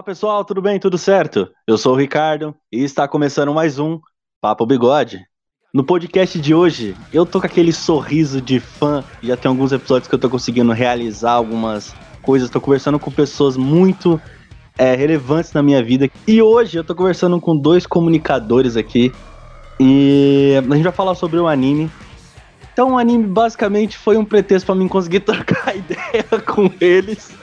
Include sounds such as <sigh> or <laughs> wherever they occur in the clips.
Fala pessoal, tudo bem? Tudo certo? Eu sou o Ricardo e está começando mais um Papo Bigode. No podcast de hoje, eu tô com aquele sorriso de fã. Já tem alguns episódios que eu tô conseguindo realizar algumas coisas. Tô conversando com pessoas muito é, relevantes na minha vida. E hoje eu tô conversando com dois comunicadores aqui. E a gente vai falar sobre o anime. Então o anime basicamente foi um pretexto para mim conseguir <laughs> trocar ideia com eles.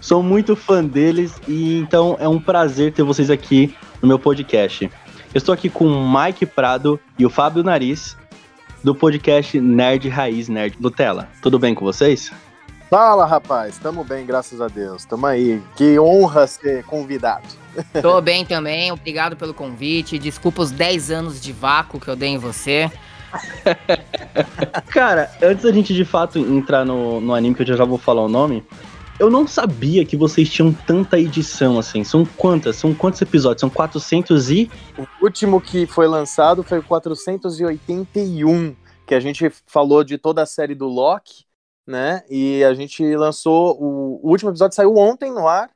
Sou muito fã deles e então é um prazer ter vocês aqui no meu podcast. Eu estou aqui com o Mike Prado e o Fábio Nariz do podcast Nerd Raiz Nerd Nutella. Tudo bem com vocês? Fala, rapaz. Tamo bem, graças a Deus. Tamo aí. Que honra ser convidado. <laughs> Tô bem também. Obrigado pelo convite. Desculpa os 10 anos de vácuo que eu dei em você. <laughs> Cara, antes da gente de fato entrar no, no anime, que eu já vou falar o nome, eu não sabia que vocês tinham tanta edição assim. São quantas? São quantos episódios? São 400 e. O último que foi lançado foi o 481, que a gente falou de toda a série do Loki, né? E a gente lançou. O, o último episódio saiu ontem no ar,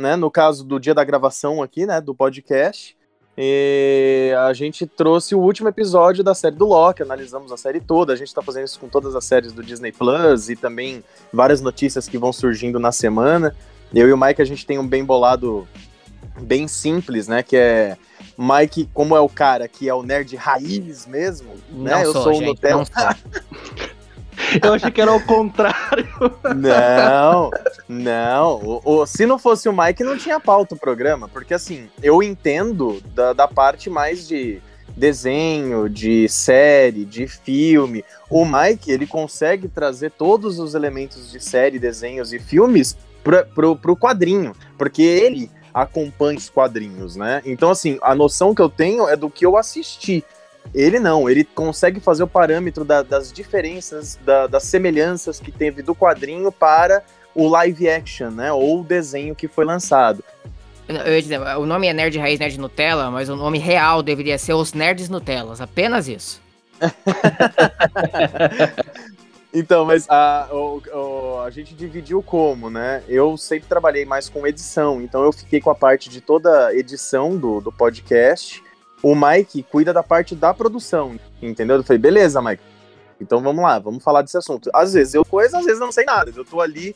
né? No caso do dia da gravação aqui, né? Do podcast. E a gente trouxe o último episódio da série do Loki, analisamos a série toda. A gente está fazendo isso com todas as séries do Disney Plus e também várias notícias que vão surgindo na semana. Eu e o Mike, a gente tem um bem bolado, bem simples, né? Que é Mike, como é o cara que é o nerd raiz mesmo, né? Não Eu sou, sou o gente, Nutella. <laughs> Eu achei que era o contrário. Não, não. O, o- se não fosse o Mike, não tinha pauta o programa. Porque, assim, eu entendo da, da parte mais de desenho, de série, de filme. O Mike, ele consegue trazer todos os elementos de série, desenhos e filmes pra, pro, pro quadrinho. Porque ele acompanha os quadrinhos, né? Então, assim, a noção que eu tenho é do que eu assisti. Ele não, ele consegue fazer o parâmetro da- das diferenças, da- das semelhanças que teve do quadrinho para o live action, né? Ou o desenho que foi lançado. Eu ia dizer, o nome é Nerd Raiz Nerd Nutella, mas o nome real deveria ser Os Nerds Nutellas. Apenas isso. <laughs> Então, mas a, o- a gente dividiu como, né? Eu sempre trabalhei mais com edição, então eu fiquei com a parte de toda a edição do, do podcast. O Mike cuida da parte da produção, entendeu? Eu falei, beleza, Mike. Então vamos lá, vamos falar desse assunto. Às vezes eu coisa, às vezes não sei nada. Eu tô ali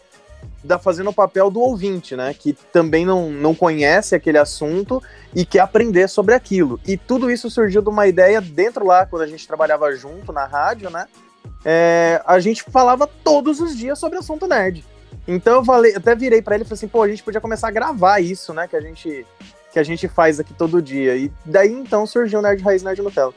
da, fazendo o papel do ouvinte, né? Que também não, não conhece aquele assunto e quer aprender sobre aquilo. E tudo isso surgiu de uma ideia dentro lá, quando a gente trabalhava junto na rádio, né? É, a gente falava todos os dias sobre assunto nerd. Então eu falei, até virei pra ele e falei assim, pô, a gente podia começar a gravar isso, né? Que a gente que a gente faz aqui todo dia. E daí então surgiu o Nerd Raiz Nerd Nutella.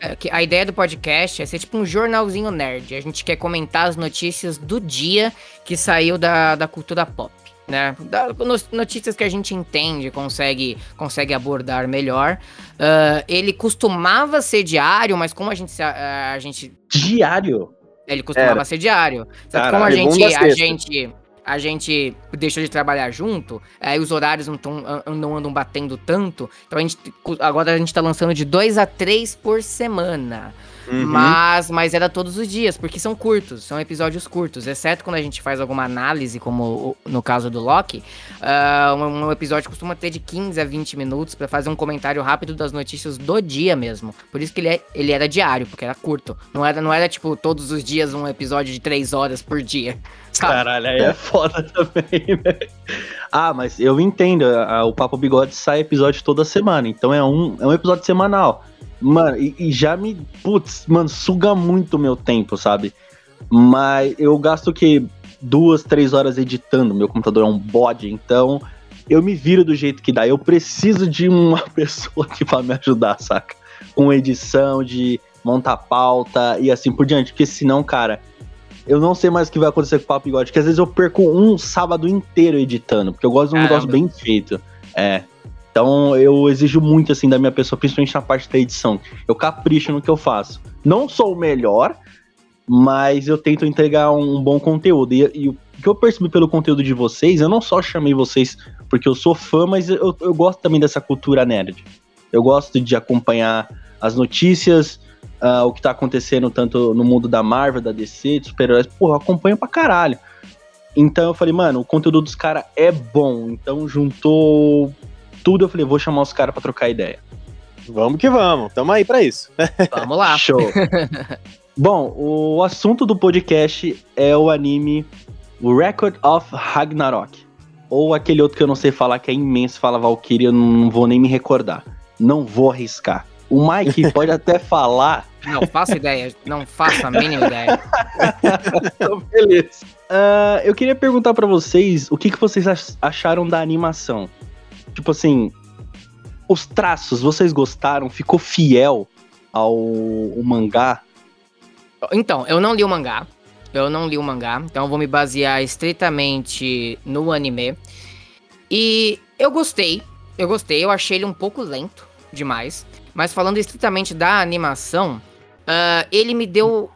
É, a ideia do podcast é ser tipo um jornalzinho nerd. A gente quer comentar as notícias do dia que saiu da, da cultura pop. Né? Da- no- notícias que a gente entende, consegue, consegue abordar melhor. Ah, ele costumava ser diário, mas como a gente, a, a gente Diário. Ele costumava Era. ser diário. Só que como a gente, a gente, a gente deixou de trabalhar junto, aí os horários não, tão, não andam batendo tanto. Então a gente agora a gente tá lançando de dois a três por semana. Uhum. Mas, mas era todos os dias, porque são curtos, são episódios curtos. Exceto quando a gente faz alguma análise, como no caso do Loki. ah, um, um episódio costuma ter de 15 a 20 minutos pra fazer um comentário rápido das notícias do dia mesmo. Por isso que ele, é, ele era diário, porque era curto. Não era, não era, tipo, todos os dias um episódio de 3 horas por dia. <laughs> Sabe? Caralho, aí é foda também, <laughs> né? Ah, mas eu entendo. o Papo Bigode sai episódio toda semana. Então é um, é um episódio semanal. Mano, e, e já me. Putz, mano, suga muito o meu tempo, sabe? Mas eu gasto que duas, três horas editando. Meu computador é um bode, então eu me viro do jeito que dá. Eu preciso de uma <laughs> pessoa que vai me ajudar, saca? Com edição, de montar pauta e assim por diante. Porque senão, cara, eu não sei mais o que vai acontecer com o Papo Bigode. Porque às vezes eu perco um sábado inteiro editando. Porque eu gosto de um negócio Caramba. bem feito. É. Então eu exijo muito assim da minha pessoa, principalmente na parte da edição. Eu capricho no que eu faço. Não sou o melhor, mas eu tento entregar um, bom conteúdo. E, e o que eu percebi pelo conteúdo de vocês, eu não só chamei vocês porque eu sou fã, mas eu, eu gosto também dessa cultura nerd. Eu gosto de acompanhar as notícias, ah, o que tá acontecendo tanto no mundo da Marvel, da DC, de super-heróis. Porra, eu acompanho pra caralho. Então eu falei, mano, o conteúdo dos caras é bom. Então juntou tudo, eu falei, vou chamar os caras pra trocar ideia. Vamos que vamos, tamo aí pra isso. <laughs> Vamos lá. Show. <laughs> bom, o assunto do podcast é o anime Record of Ragnarok. Ou aquele outro que eu não sei falar, que é imenso, fala Valkyria, eu não vou nem me recordar. Não vou arriscar. O Mike <laughs> pode até falar. Não faço ideia, não faço a mínima ideia. então, beleza. Uh, eu queria perguntar para vocês o que, que vocês acharam da animação. Tipo assim, os traços, vocês gostaram? Ficou fiel ao mangá? Então, eu não li o mangá. Eu não li o mangá, então eu vou me basear estritamente no anime. E eu gostei, eu gostei, eu achei ele um pouco lento demais. Mas falando estritamente da animação, uh, ele me deu.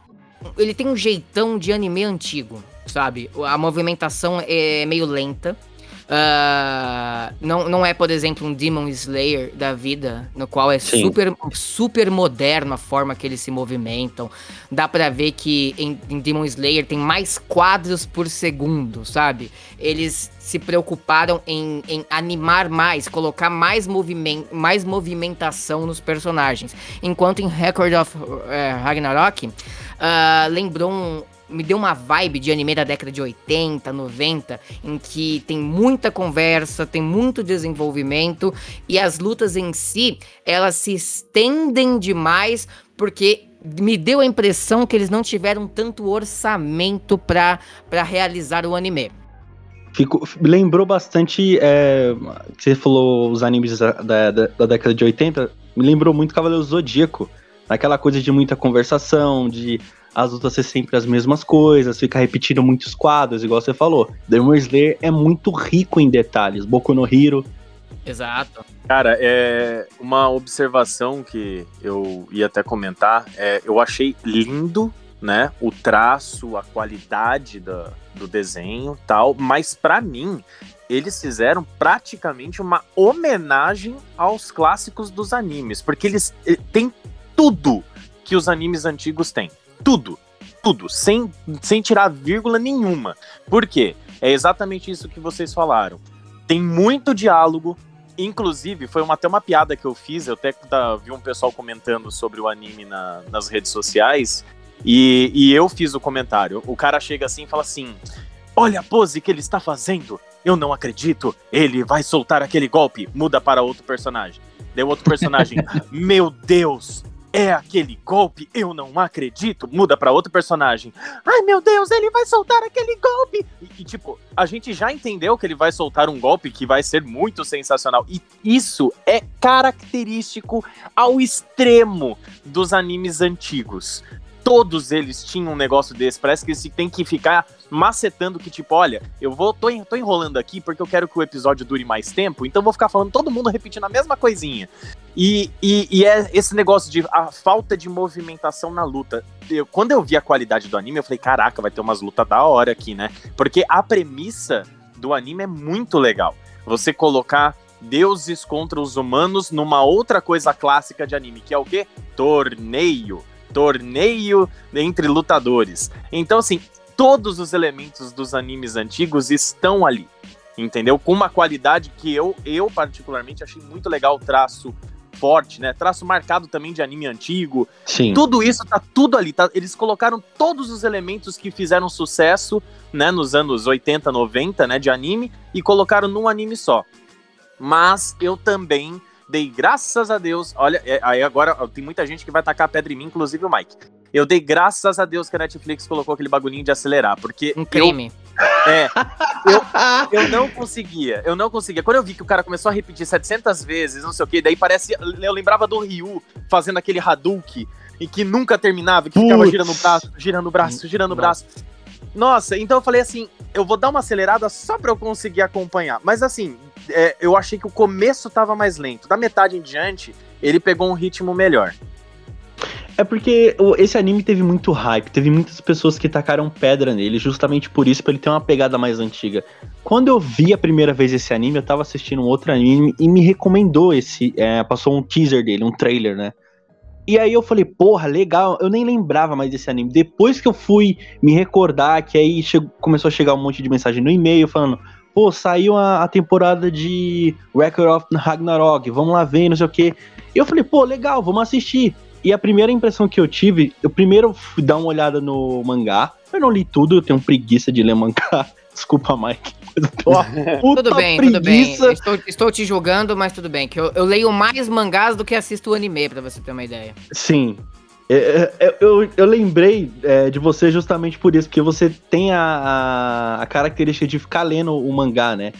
Ele tem um jeitão de anime antigo, sabe? A movimentação é meio lenta. Uh, não, não é, por exemplo, um Demon Slayer da vida, no qual é super, super moderno a forma que eles se movimentam. Dá pra ver que em, em, Demon Slayer tem mais quadros por segundo, sabe? Eles se preocuparam em, em animar mais, colocar mais, moviment, mais movimentação nos personagens. Enquanto em Record of uh, Ragnarok, uh, lembrou um me deu uma vibe de anime da década de 80, 90, em que tem muita conversa, tem muito desenvolvimento e as lutas em si, elas se estendem demais porque me deu a impressão que eles não tiveram tanto orçamento para realizar o anime. Fico, lembrou bastante, é, você falou os animes da, da, da, década de 80, me lembrou muito Cavaleiro Zodíaco, aquela coisa de muita conversação, de as lutas ser sempre as mesmas coisas, ficar repetindo muitos quadros, igual você falou. Demon Slayer é muito rico em detalhes. Boku no Hero. Exato. Cara, é uma observação que eu ia até comentar. É, eu achei lindo, né? O traço, a qualidade do, do desenho tal, mas para mim eles fizeram praticamente uma homenagem aos clássicos dos animes, porque eles eh, têm tudo que os animes antigos têm tudo. Tudo, sem, sem tirar vírgula nenhuma. Por quê? É exatamente isso que vocês falaram. Tem muito diálogo, Inclusive, foi uma, até uma piada que eu fiz. Eu até vi um pessoal comentando sobre o anime na, nas redes sociais. E, e eu fiz o comentário. O cara chega assim e fala assim: Olha a pose que ele está fazendo. Eu não acredito. Ele vai soltar aquele golpe. Muda para outro personagem. Deu outro personagem. <laughs> Meu Deus, é aquele golpe, eu não acredito. Muda para outro personagem. Ai meu Deus, ele vai soltar aquele golpe. E, e, tipo, a gente já entendeu que ele vai soltar um golpe que vai ser muito sensacional. E isso é característico ao extremo dos animes antigos todos eles tinham um negócio desse. Parece que se tem que ficar macetando que, tipo, olha, eu vou, tô, tô enrolando aqui porque eu quero que o episódio dure mais tempo, então vou ficar falando todo mundo repetindo a mesma coisinha. E, e, e é esse negócio de a falta de movimentação na luta. Eu, quando eu vi a qualidade do anime, eu falei, caraca, vai ter umas lutas da hora aqui, né? Porque a premissa do anime é muito legal. Você colocar deuses contra os humanos numa outra coisa clássica de anime, que é o quê? Torneio torneio entre lutadores. Então, assim, todos os elementos dos animes antigos estão ali, entendeu? Com uma qualidade que eu, eu particularmente achei muito legal o traço forte, né? Traço marcado também de anime antigo. Sim. Tudo isso tá tudo ali, tá? Eles colocaram todos os elementos que fizeram sucesso, né, nos anos 80, 90, né, de anime e colocaram num anime só. Mas eu também dei graças a Deus. Olha, é, aí agora tem muita gente que vai tacar a pedra em mim, inclusive o Mike. Eu dei graças a Deus que a Netflix colocou aquele bagulhinho de acelerar, porque. Um crime. Eu, é. Eu, <laughs> eu não conseguia, eu não conseguia. Quando eu vi que o cara começou a repetir 700 vezes, não sei o que, daí parece. Eu lembrava do Ryu fazendo aquele Hadouken e que nunca terminava, que Putz. ficava girando o braço, girando o braço, girando o braço. Nossa, então eu falei assim, eu vou dar uma acelerada só pra eu conseguir acompanhar. Mas assim, é, eu achei que o começo tava mais lento. Da metade em diante, ele pegou um ritmo melhor. É porque esse anime teve muito hype, teve muitas pessoas que tacaram pedra nele, justamente por isso, pra ele ter uma pegada mais antiga. Quando eu vi a primeira vez esse anime, eu tava assistindo um outro anime e me recomendou esse. É, passou um teaser dele, um trailer, né? E aí eu falei, porra, legal, eu nem lembrava mais desse anime. Depois que eu fui me recordar, que aí chegou, começou a chegar um monte de mensagem no e-mail falando, pô, saiu a, a, temporada de Record of Ragnarok, vamos lá ver, não sei o quê. E eu falei, pô, legal, vamos assistir. E a primeira impressão que eu tive, eu primeiro fui dar uma olhada no mangá. Eu não li tudo, eu tenho preguiça de ler mangá. <laughs> Desculpa, Mike. <laughs> tudo bem, preguiça. tudo bem. Estou, estou, te julgando, mas tudo bem. Que eu, eu, leio mais mangás do que assisto o anime, pra você ter uma ideia. Sim. É, é, é, eu, eu lembrei é, de você justamente por isso, porque você tem a, a, a característica de ficar lendo o mangá, né?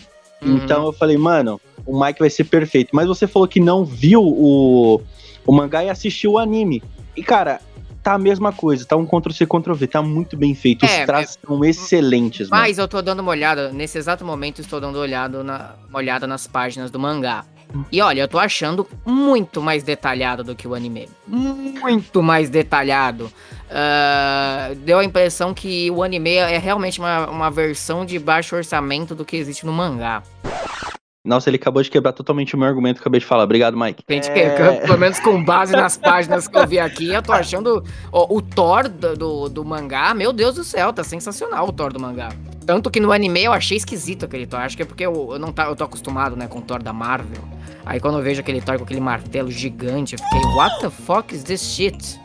Uhum. Então eu falei, mano, o Mike vai ser perfeito. Mas você falou que não viu o, o mangá e assistiu o anime. E, cara, tá a mesma coisa, tá um Ctrl-C, Ctrl-V, tá muito bem feito, os é, traços é, são excelentes. Mas mano. eu tô dando uma olhada, nesse exato momento estou dando uma olhada, na, uma olhada nas páginas do mangá. E olha, eu tô achando muito mais detalhado do que o anime. Muito mais detalhado. Uh, deu a impressão que o anime é realmente uma, uma versão de baixo orçamento do que existe no mangá. Nossa, ele acabou de quebrar totalmente o meu argumento que eu acabei de falar. Obrigado, Mike. Gente, é... pelo menos com base nas páginas que eu vi aqui, eu tô achando ó, o Thor do, do, do, mangá, meu Deus do céu, tá sensacional o Thor do mangá. Tanto que no anime eu achei esquisito aquele Thor. Acho que é porque eu, eu não tá, eu tô acostumado, né, com o Thor da Marvel. Aí quando eu vejo aquele Thor com aquele martelo gigante, eu fiquei, what the fuck is this shit?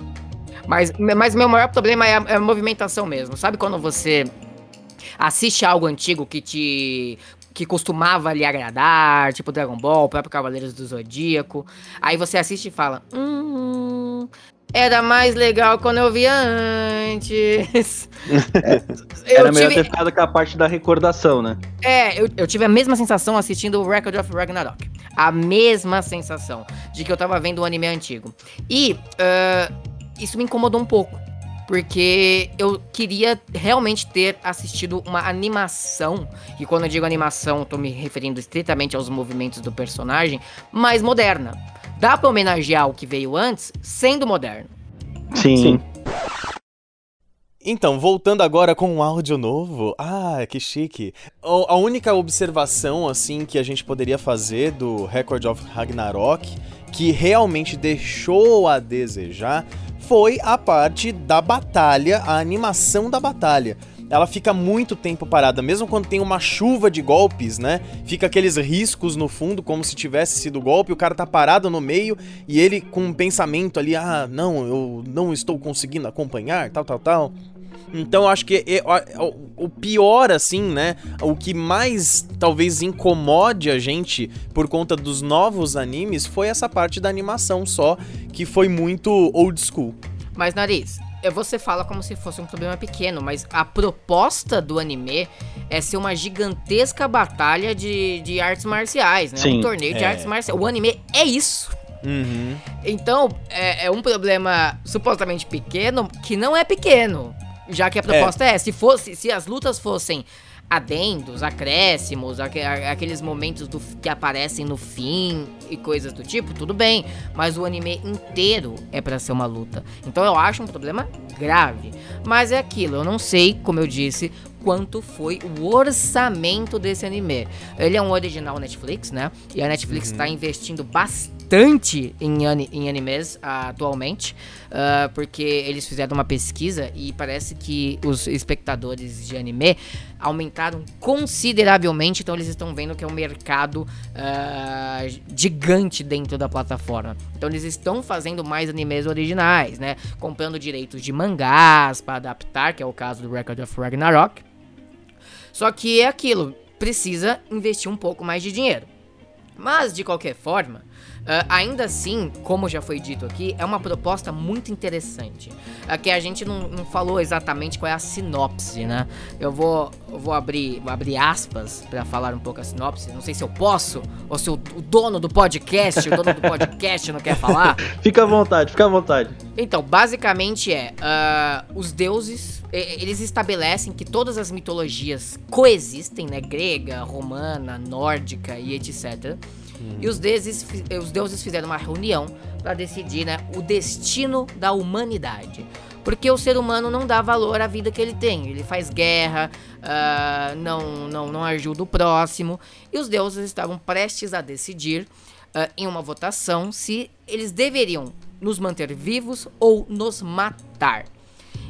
Mas, mas meu maior problema é a, é a movimentação mesmo. Sabe quando você assiste algo antigo que te que costumava lhe agradar, tipo Dragon Ball, o próprio Cavaleiros do Zodíaco. Aí você assiste e fala: Hum. Era mais legal quando eu via antes. <laughs> É, era melhor tive... ter ficado com a parte da recordação, né? É, eu, eu tive a mesma sensação assistindo o Record of Ragnarok. A mesma sensação de que eu tava vendo um anime antigo. E uh, isso me incomodou um pouco porque eu queria realmente ter assistido uma animação, e quando eu digo animação, eu tô me referindo estritamente aos movimentos do personagem, mais moderna. Dá pra homenagear o que veio antes, sendo moderno. Sim. Sim. Então, voltando agora com um áudio novo. Ah, que chique. A única observação, assim, que a gente poderia fazer do Record of Ragnarok, que realmente deixou a desejar, foi a parte da batalha, a animação da batalha. Ela fica muito tempo parada, mesmo quando tem uma chuva de golpes, né? Fica aqueles riscos no fundo, como se tivesse sido golpe, o cara tá parado no meio e ele com um pensamento ali, ah, não, eu não estou conseguindo acompanhar, tal, tal, tal. Então acho que é, é, o pior, assim, né? O que mais talvez incomode a gente por conta dos novos animes foi essa parte da animação só, que foi muito old school. Mas, Nariz, você fala como se fosse um problema pequeno, mas a proposta do anime é ser uma gigantesca batalha de, de artes marciais, né? Sim, um torneio é. de artes marciais. O anime é isso. Uhum. Então, é, é, um problema supostamente pequeno que não é pequeno. Já que a proposta é, é se fosse, se as lutas fossem adendos, acréscimos, aqu aqueles momentos do, que aparecem no fim e coisas do tipo, tudo bem. Mas o anime inteiro é para ser uma luta. Então eu acho um problema grave. Mas é aquilo, eu não sei, como eu disse, quanto foi o orçamento desse anime. Ele é um original Netflix, né? E a Netflix está uhum. investindo bastante em, em animes uh, atualmente, uh, porque eles fizeram uma pesquisa e parece que os espectadores de anime aumentaram consideravelmente, então eles estão vendo que é um mercado uh, gigante dentro da plataforma. Então eles estão fazendo mais animes originais, né? Comprando direitos de mangás para adaptar, que é o caso do Record of Ragnarok. Só que é aquilo, precisa investir um pouco mais de dinheiro. Mas, de qualquer forma, Uh, ainda assim, como já foi dito aqui, é uma proposta muito interessante. Uh, que a gente não, não, falou exatamente qual é a sinopse, né? Eu vou, eu vou abrir, vou abrir aspas para falar um pouco a sinopse. Não sei se eu posso, ou se o, o dono do podcast, o dono do podcast não quer falar. <laughs> fica à vontade, fica à vontade. Então, basicamente é: uh, os deuses eles estabelecem que todas as mitologias coexistem, né? Grega, romana, nórdica e etc. Uhum. E os deuses, os deuses fizeram uma reunião para decidir né, o destino da humanidade. Porque o ser humano não dá valor à vida que ele tem. Ele faz guerra, uh, não, não, não ajuda o próximo. E os deuses estavam prestes a decidir, uh, em uma votação, se eles deveriam nos manter vivos ou nos matar.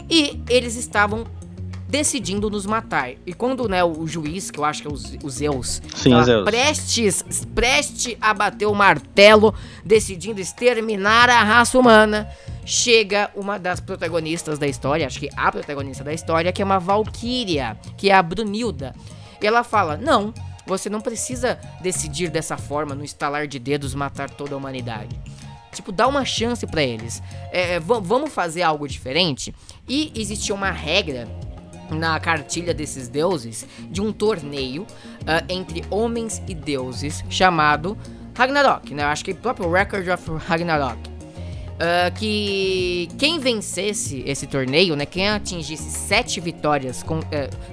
E eles estavam decidindo nos matar. E quando né, o juiz, que eu acho que é o, Zeus, Sim, tava Zeus. prestes, preste a bater o martelo, decidindo exterminar a raça humana, chega uma das protagonistas da história, acho que a protagonista da história, que é uma Valkyria, que é a Brunilda. E ela fala: Não, você não precisa decidir dessa forma, no estalar de dedos, matar toda a humanidade. Tipo, dá uma chance para eles. É, vamos fazer algo diferente? E existia uma regra na cartilha desses deuses de um torneio uh, entre homens e deuses chamado Ragnarok, né? Acho que o próprio Record of Ragnarok. Uh, que quem vencesse esse torneio, né, quem atingisse sete vitórias, com, uh,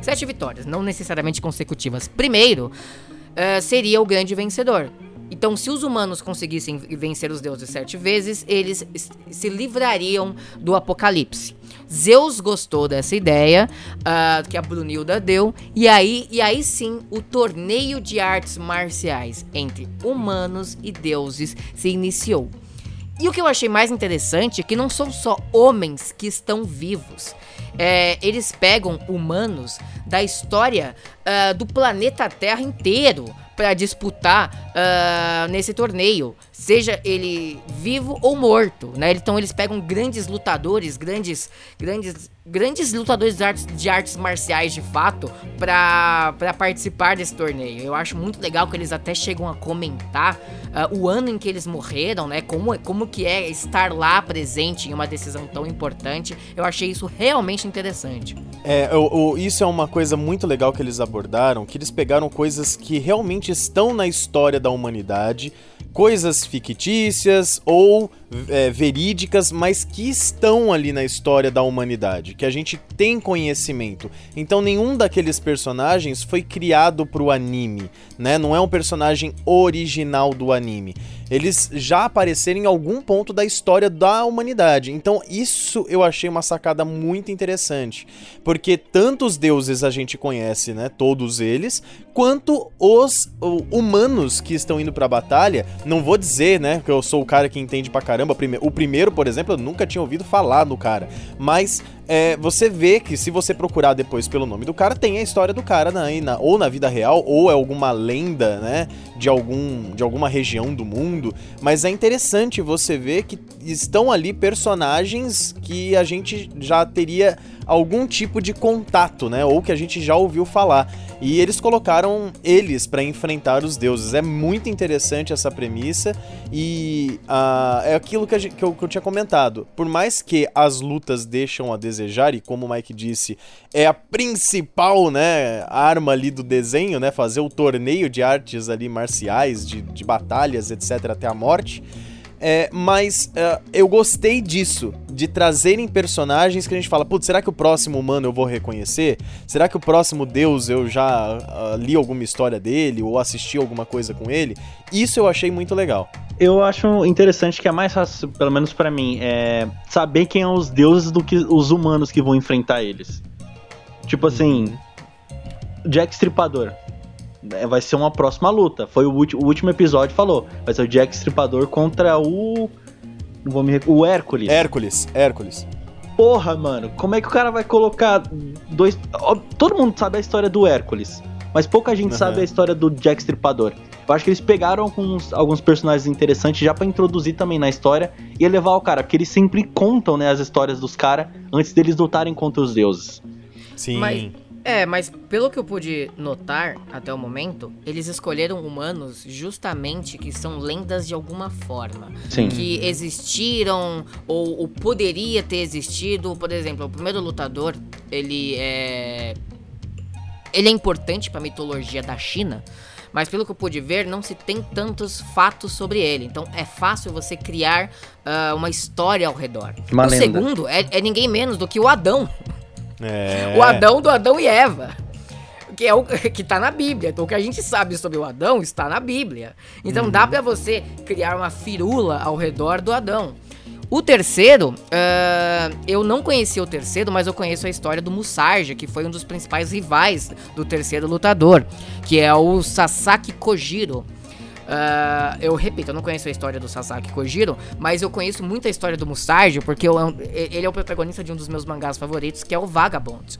sete vitórias, não necessariamente consecutivas, primeiro, uh, seria o grande vencedor. Então, se os humanos conseguissem vencer os deuses sete vezes, eles se livrariam do apocalipse. Zeus gostou dessa ideia uh, que a Brunilda deu, e aí, e aí sim o torneio de artes marciais entre humanos e deuses se iniciou. E o que eu achei mais interessante é que não são só homens que estão vivos. É, eles pegam humanos da história uh, do planeta Terra inteiro para disputar uh, nesse torneio, seja ele vivo ou morto, né? Então eles pegam grandes lutadores, grandes, grandes, grandes lutadores de artes, de artes marciais de fato para participar desse torneio. Eu acho muito legal que eles até chegam a comentar uh, o ano em que eles morreram, né? Como, como que é estar lá presente em uma decisão tão importante. Eu achei isso realmente interessante. É, o, isso é uma coisa muito legal que eles abordaram, que eles pegaram coisas que realmente estão na história da humanidade, coisas fictícias ou é, verídicas, mas que estão ali na história da humanidade, que a gente tem conhecimento. Então nenhum daqueles personagens foi criado para o anime, né? Não é um personagem original do anime. Eles já apareceram em algum ponto da história da humanidade. Então isso eu achei uma sacada muito interessante, porque tantos deuses a gente conhece, né? Todos eles, quanto os humanos que estão indo para a batalha. Não vou dizer, né, que eu sou o cara que entende pra caramba caramba. O primeiro, por exemplo, eu nunca tinha ouvido falar do cara. Mas é, você vê que se você procurar depois pelo nome do cara, tem a história do cara na, na, ou na vida real, ou é alguma lenda, né? De, algum, de alguma região do mundo. Mas é interessante você ver que estão ali personagens que a gente já teria algum tipo de contato, né? Ou que a gente já ouviu falar. E eles colocaram eles para enfrentar os deuses. É muito interessante essa premissa e uh, é aquilo que, gente, que, eu, que eu tinha comentado. Por mais que as lutas deixam a desejar e como o Mike disse, é a principal, né, arma ali do desenho, né, fazer o torneio de artes ali marciais, de, de batalhas, etc, até a morte. É, mas uh, eu gostei disso, de trazerem personagens que a gente fala, putz, será que o próximo humano eu vou reconhecer? Será que o próximo deus eu já uh, li alguma história dele ou assisti alguma coisa com ele? Isso eu achei muito legal. Eu acho interessante que é mais fácil, pelo menos para mim, é saber quem são os deuses do que os humanos que vão enfrentar eles. Tipo assim, uhum. Jack Stripador. É, vai ser uma próxima luta. Foi o, o, último episódio falou. Vai ser o Jack Stripador contra o. Não vou me O Hércules. Hércules, Hércules. Porra, mano, como é que o cara vai colocar dois. Todo mundo sabe a história do Hércules. Mas pouca gente uhum. sabe a história do Jack Stripador. Eu acho que eles pegaram alguns, alguns personagens interessantes já para introduzir também na história e elevar o cara, porque eles sempre contam, né, as histórias dos caras antes deles lutarem contra os deuses. Sim. Mas, é, mas pelo que eu pude notar até o momento, eles escolheram humanos justamente que são lendas de alguma forma. Sim. Que existiram ou, ou poderia ter existido. Por exemplo, o primeiro lutador, ele é. Ele é importante para a mitologia da China, mas pelo que eu pude ver, não se tem tantos fatos sobre ele. Então é fácil você criar uh, uma história ao redor. Uma o lenda. segundo é, é ninguém menos do que o Adão. É. O Adão do Adão e Eva. Que é o <laughs> que tá na Bíblia. Então o que a gente sabe sobre o Adão está na Bíblia. Então uhum. dá para você criar uma firula ao redor do Adão. O terceiro, uh, eu não conhecia o terceiro, mas eu conheço a história do Musarja, que foi um dos principais rivais do terceiro lutador, que é o Sasaki Kojiro. Uh, eu repito, eu não conheço a história do Sasaki Kojiro, mas eu conheço muito a história do Musashi, porque eu, ele é o protagonista de um dos meus mangás favoritos, que é o Vagabond.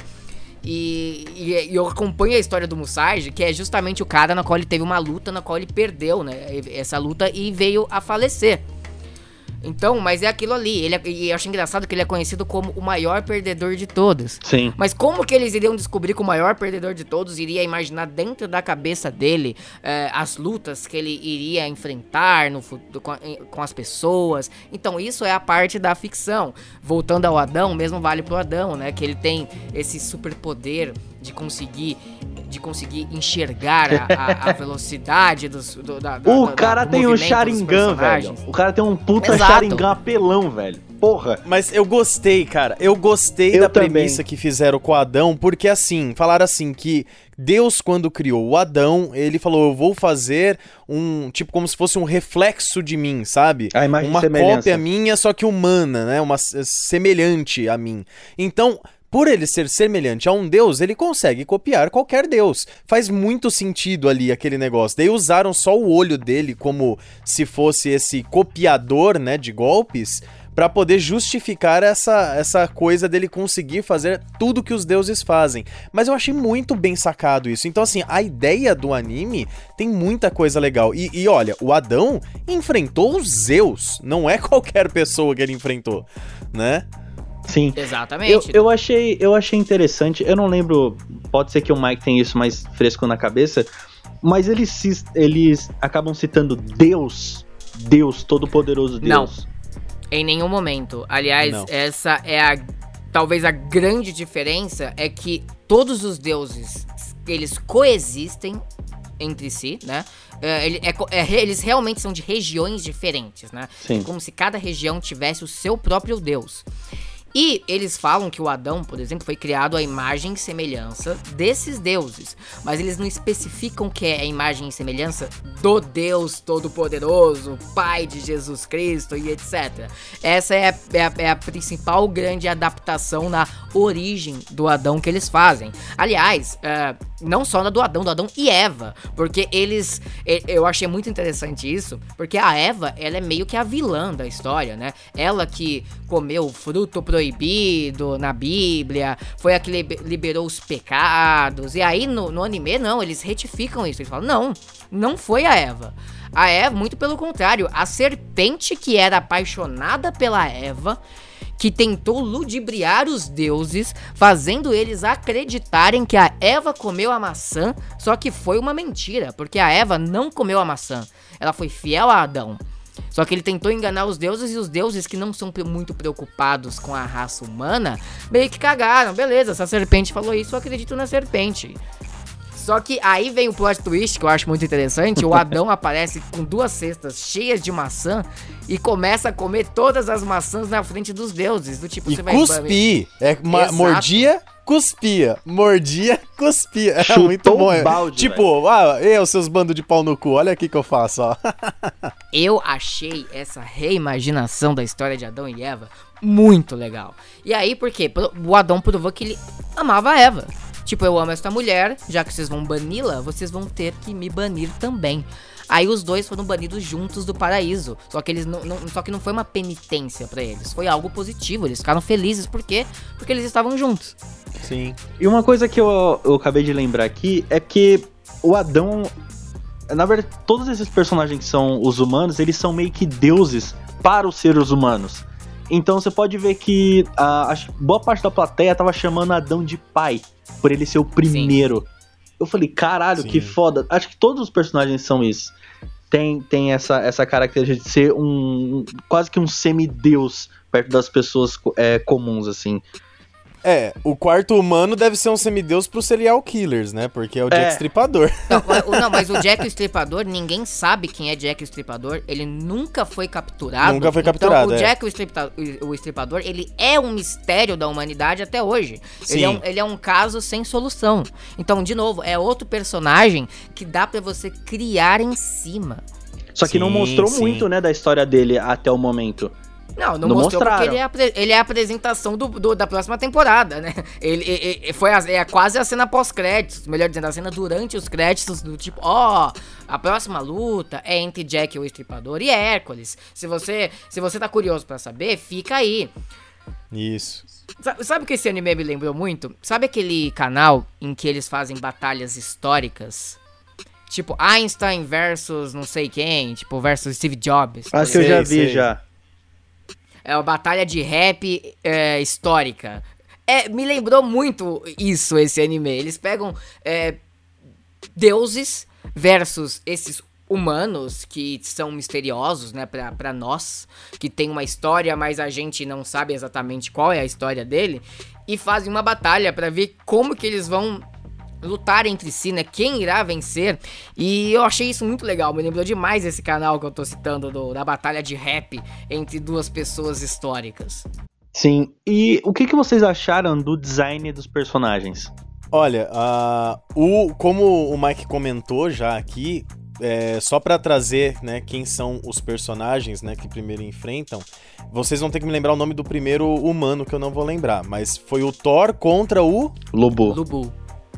E, e, e, eu acompanho a história do Musashi, que é justamente o cara na qual ele teve uma luta na qual ele perdeu, né? Essa luta e veio a falecer. Então, mas é aquilo ali. Ele é, e eu acho engraçado que ele é conhecido como o maior perdedor de todos. Sim. Mas como que eles iriam descobrir que o maior perdedor de todos iria imaginar dentro da cabeça dele eh, as lutas que ele iria enfrentar no, com, com, as pessoas? Então, isso é a parte da ficção. Voltando ao Adão, mesmo vale pro Adão, né? Que ele tem esse superpoder de conseguir de conseguir enxergar a, a, <laughs> velocidade dos. Do, da, o da, cara tem um Sharingan, velho. O cara tem um puta Exato. Sharingan apelão, velho. Porra. Mas eu gostei, cara. Eu gostei eu da também. premissa que fizeram com o Adão, porque assim, falaram assim que Deus, quando criou o Adão, ele falou: Eu vou fazer um. Tipo, como se fosse um reflexo de mim, sabe? A imagem Uma cópia minha, só que humana, né? Uma semelhante a mim. Então, por ele ser semelhante a um deus, ele consegue copiar qualquer deus. Faz muito sentido ali aquele negócio. Daí usaram só o olho dele como se fosse esse copiador, né, de golpes, para poder justificar essa, essa coisa dele conseguir fazer tudo que os deuses fazem. Mas eu achei muito bem sacado isso. Então, assim, a ideia do anime tem muita coisa legal. E, e olha, o Adão enfrentou os Zeus. Não é <laughs> qualquer pessoa que ele enfrentou, né? Sim. Exatamente. Eu, eu, achei, eu achei interessante. Eu não lembro. Pode ser que o Mike tenha isso mais fresco na cabeça. Mas eles, eles acabam citando Deus. Deus, Todo-Poderoso Deus. Não. Em nenhum momento. Aliás, não. essa é a. Talvez a grande diferença é que todos os deuses eles coexistem entre si, né? É, é, é, eles realmente são de regiões diferentes, né? Sim. É como se cada região tivesse o seu próprio deus. E eles falam que o Adão, por exemplo, foi criado à imagem e semelhança desses deuses, mas eles não especificam que é a imagem e semelhança do Deus Todo-Poderoso, Pai de Jesus Cristo e etc. Essa é a, é é a principal grande adaptação na origem do Adão que eles fazem. Aliás, uh, não só na do Adão, do Adão e Eva, porque eles, eu achei muito interessante isso, porque a Eva, ela é meio que a vilã da história, né? Ela que comeu fruto proibido proibido na Bíblia, foi a que liberou os pecados. E aí no, no anime, não, eles retificam isso. Eles falam: não, não foi a Eva. A Eva, muito pelo contrário, a serpente que era apaixonada pela Eva que tentou ludibriar os deuses, fazendo eles acreditarem que a Eva comeu a maçã, só que foi uma mentira, porque a Eva não comeu a maçã. Ela foi fiel a Adão. Só que ele tentou enganar os deuses e os deuses que não são muito preocupados com a raça humana, meio que cagaram. Beleza, essa serpente falou isso, eu acredito na serpente. Só que aí vem o plot twist que eu acho muito interessante. O <laughs> Adão aparece com duas cestas cheias de maçã e começa a comer todas as maçãs na frente dos deuses. Do tipo, e você vai. Cuspir. É, mordia, cuspia. Mordia, cuspia. <laughs> É Chutou muito bom. É. Balde, tipo, ah, eu, seus bandos de pau no cu, olha aqui que eu faço, ó. <laughs> eu achei essa reimaginação da história de Adão e Eva muito legal. E aí, por quê? O Adão provou que ele amava a Eva. Tipo, eu amo esta mulher, já que vocês vão bani-la, vocês vão ter que me banir também. Aí os dois foram banidos juntos do paraíso. Só que eles não, não só que não foi uma penitência para eles, foi algo positivo. Eles ficaram felizes por quê? Porque eles estavam juntos. Sim. E uma coisa que eu, eu acabei de lembrar aqui é que o Adão na verdade, todos esses personagens que são os humanos, eles são meio que deuses para os seres humanos. Então você pode ver que a, a boa parte da plateia tava chamando Adão de pai, por ele ser o primeiro. Sim. Eu falei, caralho, Sim. que foda. Acho que todos os personagens são isso. Tem, tem essa, essa característica de ser um. quase que um semideus perto das pessoas é, comuns, assim. É, o quarto humano deve ser um semideus pro serial killers, né? Porque é o Jack é. Stripador. <laughs> Não, não, mas o Jack Stripador, ninguém sabe quem é Jack Stripador. Ele nunca foi capturado. Nunca foi capturado. Então, o é. Jack o, o Stripador, ele é um mistério da humanidade até hoje. Sim. Ele, é um, ele é um caso sem solução. Então, de novo, é outro personagem que dá para você criar em cima. Só que sim, não mostrou sim. muito, né, da história dele até o momento. Não, não, não mostrou mostraram. porque ele é, a, ele é a apresentação do, do, da próxima temporada, né? Ele, ele, ele foi a, é quase a cena pós-créditos, melhor dizendo, a cena durante os créditos do tipo, ó, oh, a próxima luta é entre Jack o Estripador e Hércules. Se você, se você tá curioso para saber, fica aí. Isso. Sabe, sabe o que esse anime me lembrou muito? Sabe aquele canal em que eles fazem batalhas históricas? Tipo, Einstein versus não sei quem, tipo, versus Steve Jobs. Acho que eu já vi sei. já. É uma batalha de rap é, histórica. É, me lembrou muito isso, esse anime. Eles pegam é, deuses versus esses humanos que são misteriosos, né, pra, pra nós, que tem uma história, mas a gente não sabe exatamente qual é a história dele, e fazem uma batalha para ver como que eles vão lutar entre si, né? Quem irá vencer. E eu achei isso muito legal. Me lembrou demais esse canal que eu tô citando do, da batalha de rap entre duas pessoas históricas. Sim. E o que, que vocês acharam do design dos personagens? Olha, uh, o, como o Mike comentou já aqui, é, só para trazer, né, quem são os personagens, né, que primeiro enfrentam, vocês vão ter que me lembrar o nome do primeiro humano que eu não vou lembrar, mas foi o Thor contra o Lobo. Lobo.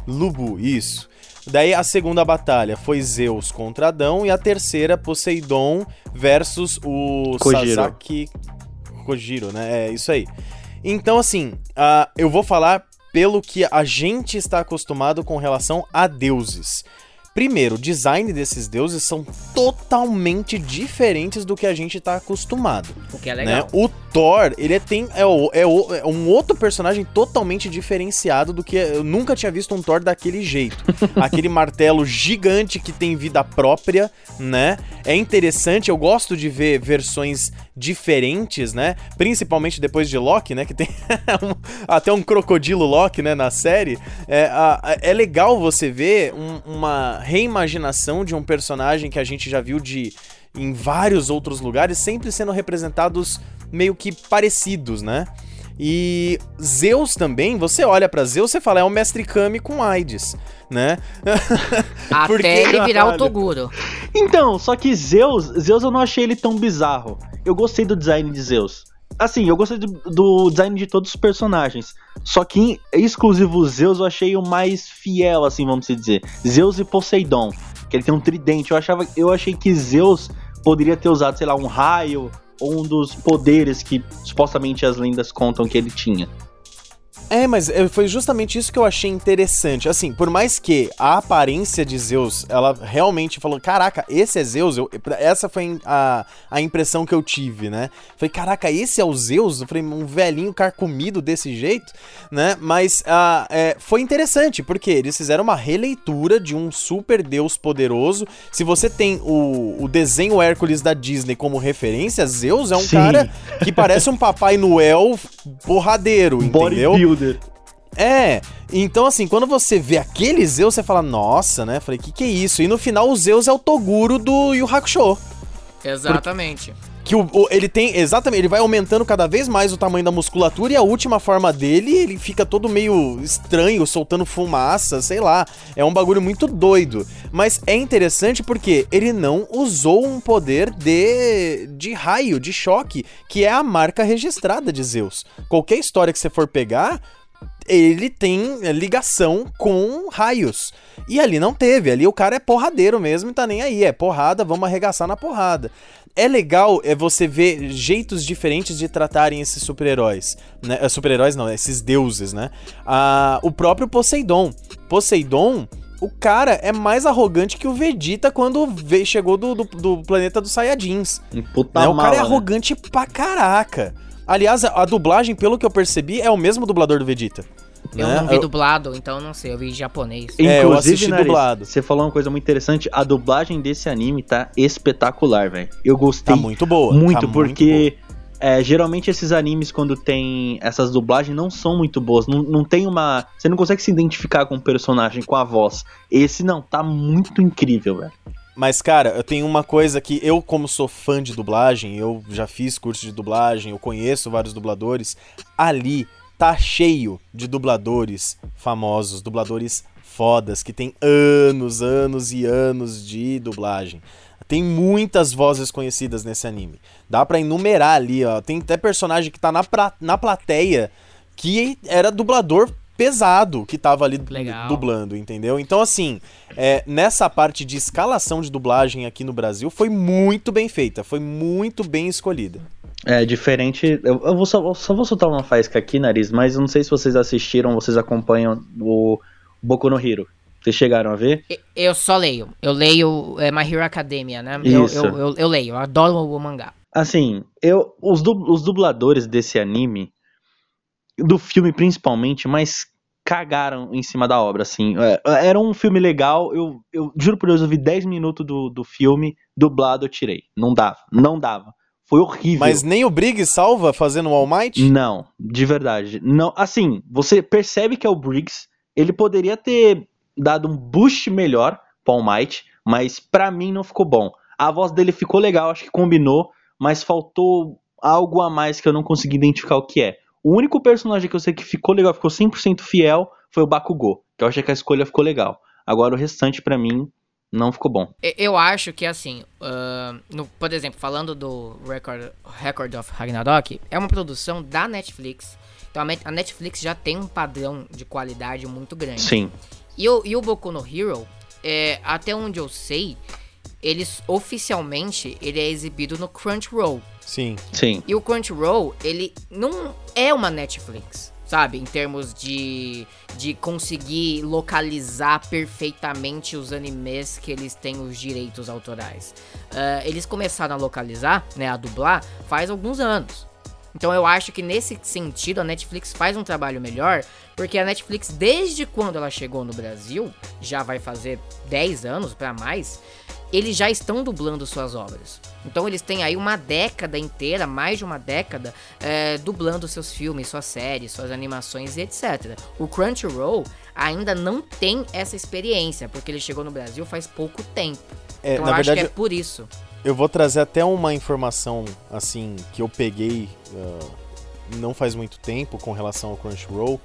Lubu, isso. Daí a segunda batalha foi Zeus contra Adão e a terceira Poseidon versus o Kojiro. Sasaki Kojiro, né? É isso aí. Então assim, uh, eu vou falar pelo que a gente está acostumado com relação a deuses. Primeiro, o design desses deuses são totalmente diferentes do que a gente tá acostumado. O que é legal. Né? O Thor, ele é, tem, é, é, é, um outro personagem totalmente diferenciado do que. Eu nunca tinha visto um Thor daquele jeito. <laughs> Aquele martelo gigante que tem vida própria, né? É interessante, eu gosto de ver versões diferentes, né? Principalmente depois de Loki, né? Que tem <laughs> até um crocodilo Loki, né? Na série. É, a, é legal você ver um, uma reimaginação de um personagem que a gente já viu de em vários outros lugares, sempre sendo representados meio que parecidos, né? E Zeus também, você olha para Zeus e fala, é o mestre Kami com AIDS, né? <laughs> Até Porque, ele virar o Toguro. Então, só que Zeus, Zeus eu não achei ele tão bizarro. Eu gostei do design de Zeus. Assim, eu gostei do, do design de todos os personagens. Só que em exclusivo Zeus eu achei o mais fiel, assim, vamos dizer. Zeus e Poseidon. Que ele tem um tridente. Eu, achava, eu achei que Zeus poderia ter usado, sei lá, um raio ou um dos poderes que supostamente as lendas contam que ele tinha. É, mas é, foi justamente isso que eu achei interessante. Assim, por mais que a aparência de Zeus, ela realmente falou: caraca, esse é Zeus. Eu, essa foi a, a impressão que eu tive, né? Falei, caraca, esse é o Zeus? Eu falei, um velhinho carcomido desse jeito, né? Mas uh, é, foi interessante, porque eles fizeram uma releitura de um super deus poderoso. Se você tem o, o desenho Hércules da Disney como referência, Zeus é um Sim. cara que parece um Papai Noel porradeiro, <laughs> entendeu? Bodybuilder. É, então assim, quando você vê aquele Zeus, você fala, nossa, né? Falei, que que é isso? E no final o Zeus é o Toguro do Yu Hakusho. Exatamente. Porque que o, o, ele tem exatamente, ele vai aumentando cada vez mais o tamanho da musculatura e a última forma dele, ele fica todo meio estranho, soltando fumaça, sei lá. É um bagulho muito doido. Mas é interessante porque ele não usou um poder de de raio, de choque, que é a marca registrada de Zeus. Qualquer história que você for pegar, ele tem ligação com raios. E ali não teve, ali o cara é porradeiro mesmo e tá nem aí, é porrada, vamos arregaçar na porrada é legal é você ver jeitos diferentes de tratarem esses super-heróis. Né? É, super-heróis não, esses deuses, né? Ah, o próprio Poseidon. Poseidon, o cara é mais arrogante que o Vegeta quando veio, chegou do, do, do planeta dos Saiyajins. Puta né? O cara é né? arrogante pra caraca. Aliás, a, a dublagem, pelo que eu percebi, é o mesmo dublador do Vegeta. Eu né? não vi dublado, então não sei, eu vi japonês. É, Inclusive, eu assisti Nariz, dublado. Você falou uma coisa muito interessante, a dublagem desse anime tá espetacular, velho. Eu gostei. Tá muito boa. Muito, tá porque muito é, geralmente esses animes, quando tem essas dublagens, não são muito boas. Não, não tem uma. Você não consegue se identificar com o personagem, com a voz. Esse não, tá muito incrível, velho. Mas, cara, eu tenho uma coisa que eu, como sou fã de dublagem, eu já fiz curso de dublagem, eu conheço vários dubladores. Ali tá cheio de dubladores famosos, dubladores fodas, que tem anos, anos e anos de dublagem. Tem muitas vozes conhecidas nesse anime. Dá para enumerar ali, ó. Tem até personagem que tá na, pra, na plateia que era dublador pesado que tava ali Legal. dublando, entendeu? Então, assim, é, nessa parte de escalação de dublagem aqui no Brasil foi muito bem feita, foi muito bem escolhida. É diferente. Eu, eu vou só, eu só vou soltar uma faísca aqui, nariz, mas eu não sei se vocês assistiram, vocês acompanham o Boku no Hero. Vocês chegaram a ver? Eu só leio. Eu leio é, My Hero Academia, né? Isso. Eu, eu, eu, leio, eu adoro o mangá. Assim, eu, os, dub, os dubladores desse anime, do filme principalmente, mas cagaram em cima da obra, assim. É, era um filme legal, eu, eu juro por Deus, eu vi 10 minutos do, do filme, dublado eu tirei. Não dava, não dava. Foi horrível. Mas nem o Briggs salva fazendo o All Might? Não, de verdade. Não, assim, você percebe que é o Briggs, ele poderia ter dado um boost melhor pro All Might, mas para mim não ficou bom. A voz dele ficou legal, acho que combinou, mas faltou algo a mais que eu não consegui identificar o que é. O único personagem que eu sei que ficou legal, ficou 100% fiel, foi o Bakugou, que eu achei que a escolha ficou legal. Agora o restante para mim não ficou bom. Eu acho que assim, uh, no, por exemplo, falando do Record, Record of Ragnarok, é uma produção da Netflix. Então a Netflix já tem um padrão de qualidade muito grande. Sim. E o, e o Boku no Hero, é, até onde eu sei, eles oficialmente ele é exibido no Crunchyroll. Sim. Sim. E o Crunchyroll, ele não é uma Netflix, sabe? Em termos de, de conseguir localizar perfeitamente os animes que eles têm os direitos autorais. Uh, eles começaram a localizar, né, a dublar, faz alguns anos. Então eu acho que nesse sentido a Netflix faz um trabalho melhor, porque a Netflix, desde quando ela chegou no Brasil, já vai fazer 10 anos para mais, eles já estão dublando suas obras. Então eles têm aí uma década inteira, mais de uma década, é, dublando seus filmes, suas séries, suas animações e etc. O Crunchyroll ainda não tem essa experiência, porque ele chegou no Brasil faz pouco tempo. É, então eu verdade, acho que é por isso. Eu vou trazer até uma informação, assim, que eu peguei uh, não faz muito tempo com relação ao Crunchyroll.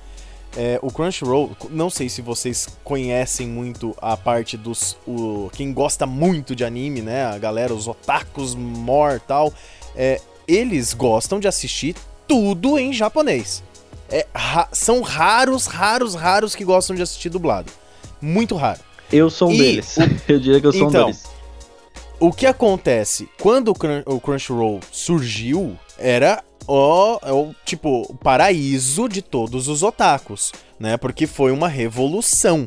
É, o Crunchyroll, não sei se vocês conhecem muito a parte dos. O, quem gosta muito de anime, né? A galera, os otakus, mortal. É, eles gostam de assistir tudo em japonês. É, ra são raros, raros, raros que gostam de assistir dublado. Muito raro. Eu sou um e deles. <laughs> Eu diria que eu sou então, um deles o que acontece? Quando o Crunchyroll surgiu, era o, é o tipo o paraíso de todos os otakus, né? Porque foi uma revolução.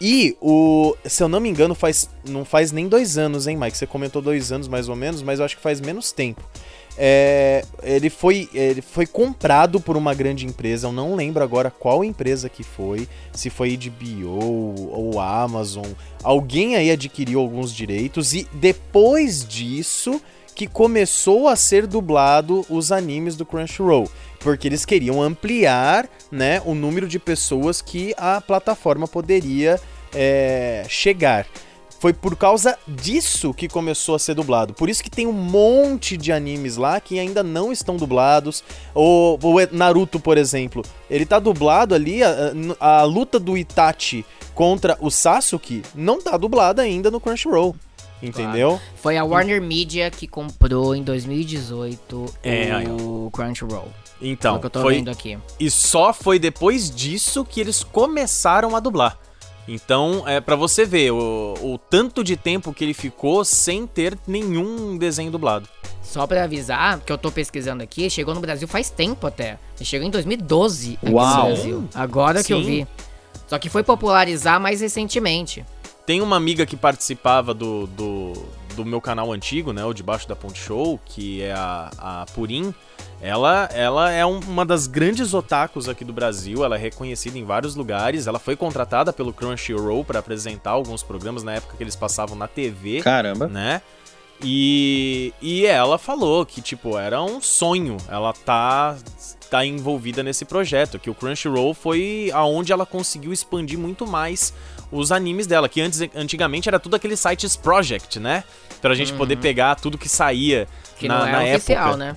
E o, se eu não me engano, faz não faz nem dois anos, hein, Mike? Você comentou dois anos mais ou menos, mas eu acho que faz menos tempo. É, ele, foi, ele foi comprado por uma grande empresa, eu não lembro agora qual empresa que foi, se foi HBO ou Amazon. Alguém aí adquiriu alguns direitos e depois disso que começou a ser dublado os animes do Crunchyroll, porque eles queriam ampliar né, o número de pessoas que a plataforma poderia é, chegar. Foi por causa disso que começou a ser dublado. Por isso que tem um monte de animes lá que ainda não estão dublados. O, o Naruto, por exemplo, ele tá dublado ali. A, a, luta do Itachi contra o Sasuke não tá dublada ainda no Crunchyroll. Entendeu? Claro. Foi a Warner Media que comprou em 2018 é, o Crunchyroll. Então, foi, E só foi depois disso que eles começaram a dublar. Então, é para você ver o, o tanto de tempo que ele ficou sem ter nenhum desenho dublado. Só para avisar, que eu tô pesquisando aqui, chegou no Brasil faz tempo até. Ele chegou em 2012 aqui Uau. no Brasil. Agora Sim. que eu vi. Só que foi popularizar mais recentemente. Tem uma amiga que participava do, do, do meu canal antigo, né? O Debaixo da Ponte Show, que é a, a Purim. Ela, ela é um, uma das grandes otakus aqui do Brasil, ela é reconhecida em vários lugares. Ela foi contratada pelo Crunchyroll para apresentar alguns programas na época que eles passavam na TV. Caramba. Né? E, e ela falou que, tipo, era um sonho ela tá, tá envolvida nesse projeto, que o Crunchyroll foi aonde ela conseguiu expandir muito mais os animes dela, que antes, antigamente era tudo aqueles sites project, né? Pra gente uhum. poder pegar tudo que saía que na, não na é oficial, época. né?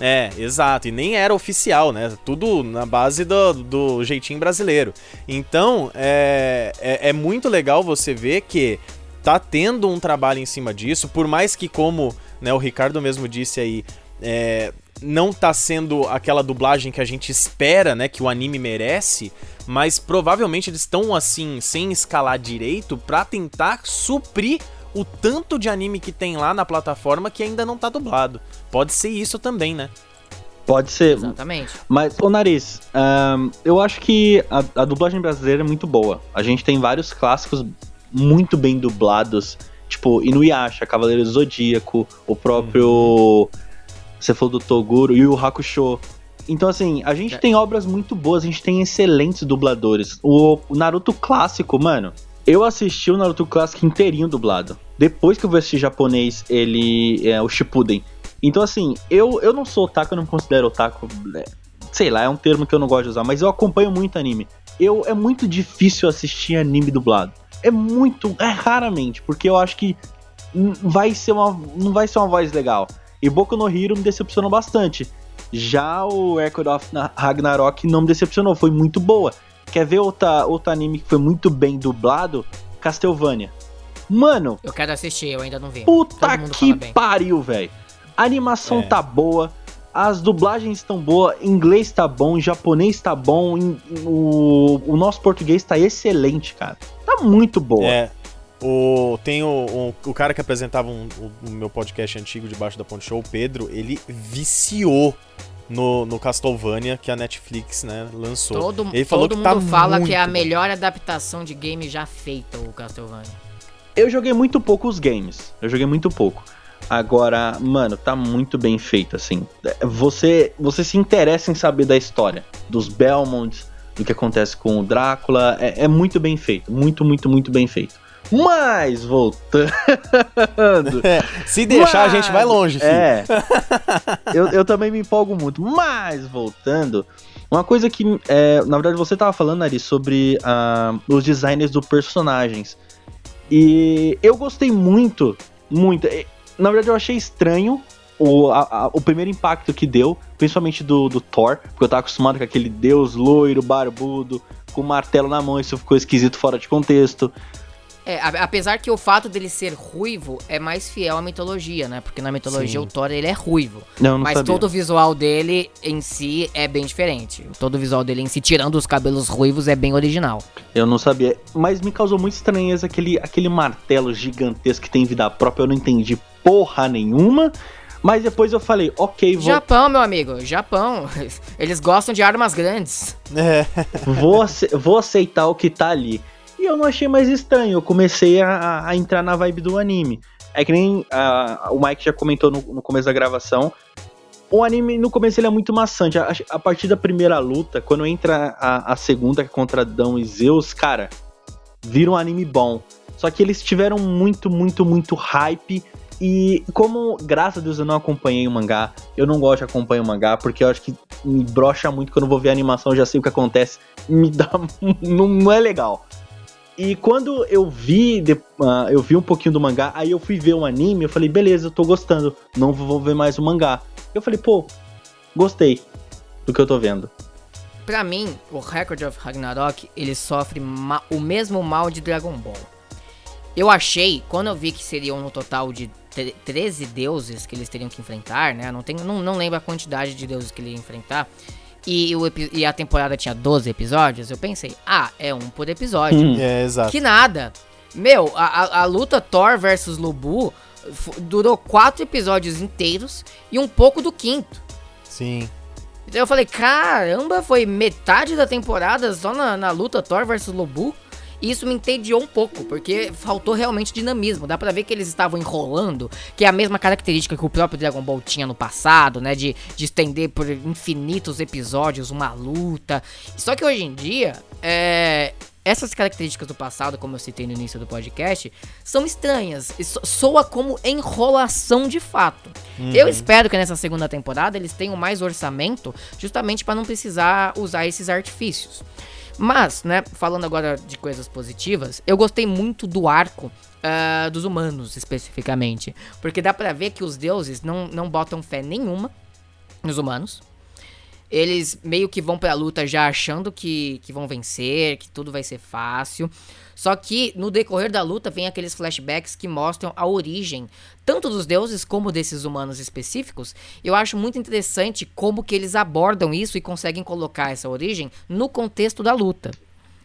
É, exato. E nem era oficial, né? Tudo na base do, do jeitinho brasileiro. Então, é, é, é muito legal você ver que tá tendo um trabalho em cima disso, por mais que, como né, o Ricardo mesmo disse aí, é, não tá sendo aquela dublagem que a gente espera, né, que o anime merece, mas provavelmente eles estão assim, sem escalar direito, pra tentar suprir o tanto de anime que tem lá na plataforma que ainda não tá dublado. Pode ser isso também, né? Pode ser. Exatamente. Mas, ô Nariz, um, eu acho que a, a, dublagem brasileira é muito boa. A gente tem vários clássicos muito bem dublados, tipo Inuyasha, Cavaleiro do Zodíaco, o próprio. Uhum. Você falou do Toguro e o Hakusho. Então, assim, a gente é. tem obras muito boas, a gente tem excelentes dubladores. O, o Naruto clássico, mano, eu assisti o Naruto clássico inteirinho dublado. Depois que eu vou assistir japonês, ele. É, o Shippuden. Então, assim, eu, eu não sou otaku, eu não considero otaku. É, sei lá, é um termo que eu não gosto de usar, mas eu acompanho muito anime. Eu, é muito difícil assistir anime dublado. É muito, é raramente, porque eu acho que vai ser uma, não vai ser uma voz legal. E Boku no Hero me decepcionou bastante. Já o Record of Ragnarok não me decepcionou, foi muito boa. Quer ver outra, outro anime que foi muito bem dublado? Castlevania. Mano. Eu quero assistir, eu ainda não vi. Puta que pariu, velho. A animação é. tá boa, as dublagens estão boas, inglês tá bom, japonês tá bom, o, o nosso português tá excelente, cara. Tá muito boa. É. O, tem o, o, o cara que apresentava um, o, o, meu podcast antigo debaixo da Ponte Show, o Pedro, ele viciou no, no Castlevania que a Netflix né, lançou. Todo, ele falou todo que mundo tá fala que é a melhor adaptação de game já feita, o Castlevania. Eu joguei muito pouco os games. Eu joguei muito pouco. Agora, mano, tá muito bem feito, assim. Você, você se interessa em saber da história, dos Belmonts, do que acontece com o Drácula. É, é muito bem feito. Muito, muito, muito bem feito. Mas, voltando. <laughs> se deixar, mas, a gente vai longe, filho. É. <laughs> eu, eu também me empolgo muito. Mas, voltando. Uma coisa que, é, na verdade, você tava falando, Ari, sobre uh, os designers dos personagens. E eu gostei muito, muito na verdade, eu achei estranho o, a, a, o primeiro impacto que deu, principalmente do, do Thor, porque eu tava acostumado com aquele deus loiro, barbudo, com o martelo na mão, isso ficou esquisito fora de contexto. É, apesar que o fato dele ser ruivo é mais fiel à mitologia, né? Porque na mitologia Sim. o Thor ele é ruivo. Não, não mas sabia. todo o visual dele em si é bem diferente. Todo o visual dele em si, tirando os cabelos ruivos, é bem original. Eu não sabia. Mas me causou muito estranheza aquele, aquele martelo gigantesco que tem vida própria. Eu não entendi porra nenhuma. Mas depois eu falei, ok, vou. Japão, meu amigo, Japão. <laughs> Eles gostam de armas grandes. É. vou, vou aceitar o que tá ali. E eu não achei mais estranho, eu comecei a, a entrar na vibe do anime. É que nem uh, o Mike já comentou no, no, começo da gravação. O anime, no começo, ele é muito maçante. A, a partir da primeira luta, quando entra a, a segunda, é contra Adão e Zeus, cara, vira um anime bom. Só que eles tiveram muito, muito, muito hype e como, graças a Deus, eu não acompanhei o mangá, eu não gosto de acompanhar o mangá, porque eu acho que me brocha muito quando eu vou ver a animação, eu já sei o que acontece, me dá. <laughs> não é legal. E quando eu vi, uh, eu vi um pouquinho do mangá, aí eu fui ver um anime, eu falei, beleza, eu tô gostando, não vou ver mais o mangá. Eu falei, pô, gostei do que eu tô vendo. Pra mim, o Record of Ragnarok, ele sofre o mesmo mal de Dragon Ball. Eu achei, quando eu vi que seriam no total de 13 deuses que eles teriam que enfrentar, né? Não, tenho, não, não lembro a quantidade de deuses que ele ia enfrentar. E, o, e a temporada tinha 12 episódios. Eu pensei, ah, é um por episódio. Hum, é, exato. Que nada. Meu, a, a, luta Thor versus Lubu durou quatro episódios inteiros e um pouco do quinto. Sim. Então eu falei, caramba, foi metade da temporada só na, na luta Thor versus Lubu. E isso me entediou um pouco, porque faltou realmente dinamismo. Dá pra ver que eles estavam enrolando, que é a mesma característica que o próprio Dragon Ball tinha no passado, né? De, de estender por infinitos episódios uma luta. Só que hoje em dia, é, essas características do passado, como eu citei no início do podcast, são estranhas. Soa como enrolação de fato. Uhum. Eu espero que nessa segunda temporada eles tenham mais orçamento, justamente para não precisar usar esses artifícios. Mas, né, falando agora de coisas positivas, eu gostei muito do arco uh, dos humanos, especificamente. Porque dá pra ver que os deuses não, não botam fé nenhuma nos humanos. Eles meio que vão pra luta já achando que, que vão vencer, que tudo vai ser fácil. Só que no decorrer da luta vem aqueles flashbacks que mostram a origem tanto dos deuses como desses humanos específicos. Eu acho muito interessante como que eles abordam isso e conseguem colocar essa origem no contexto da luta.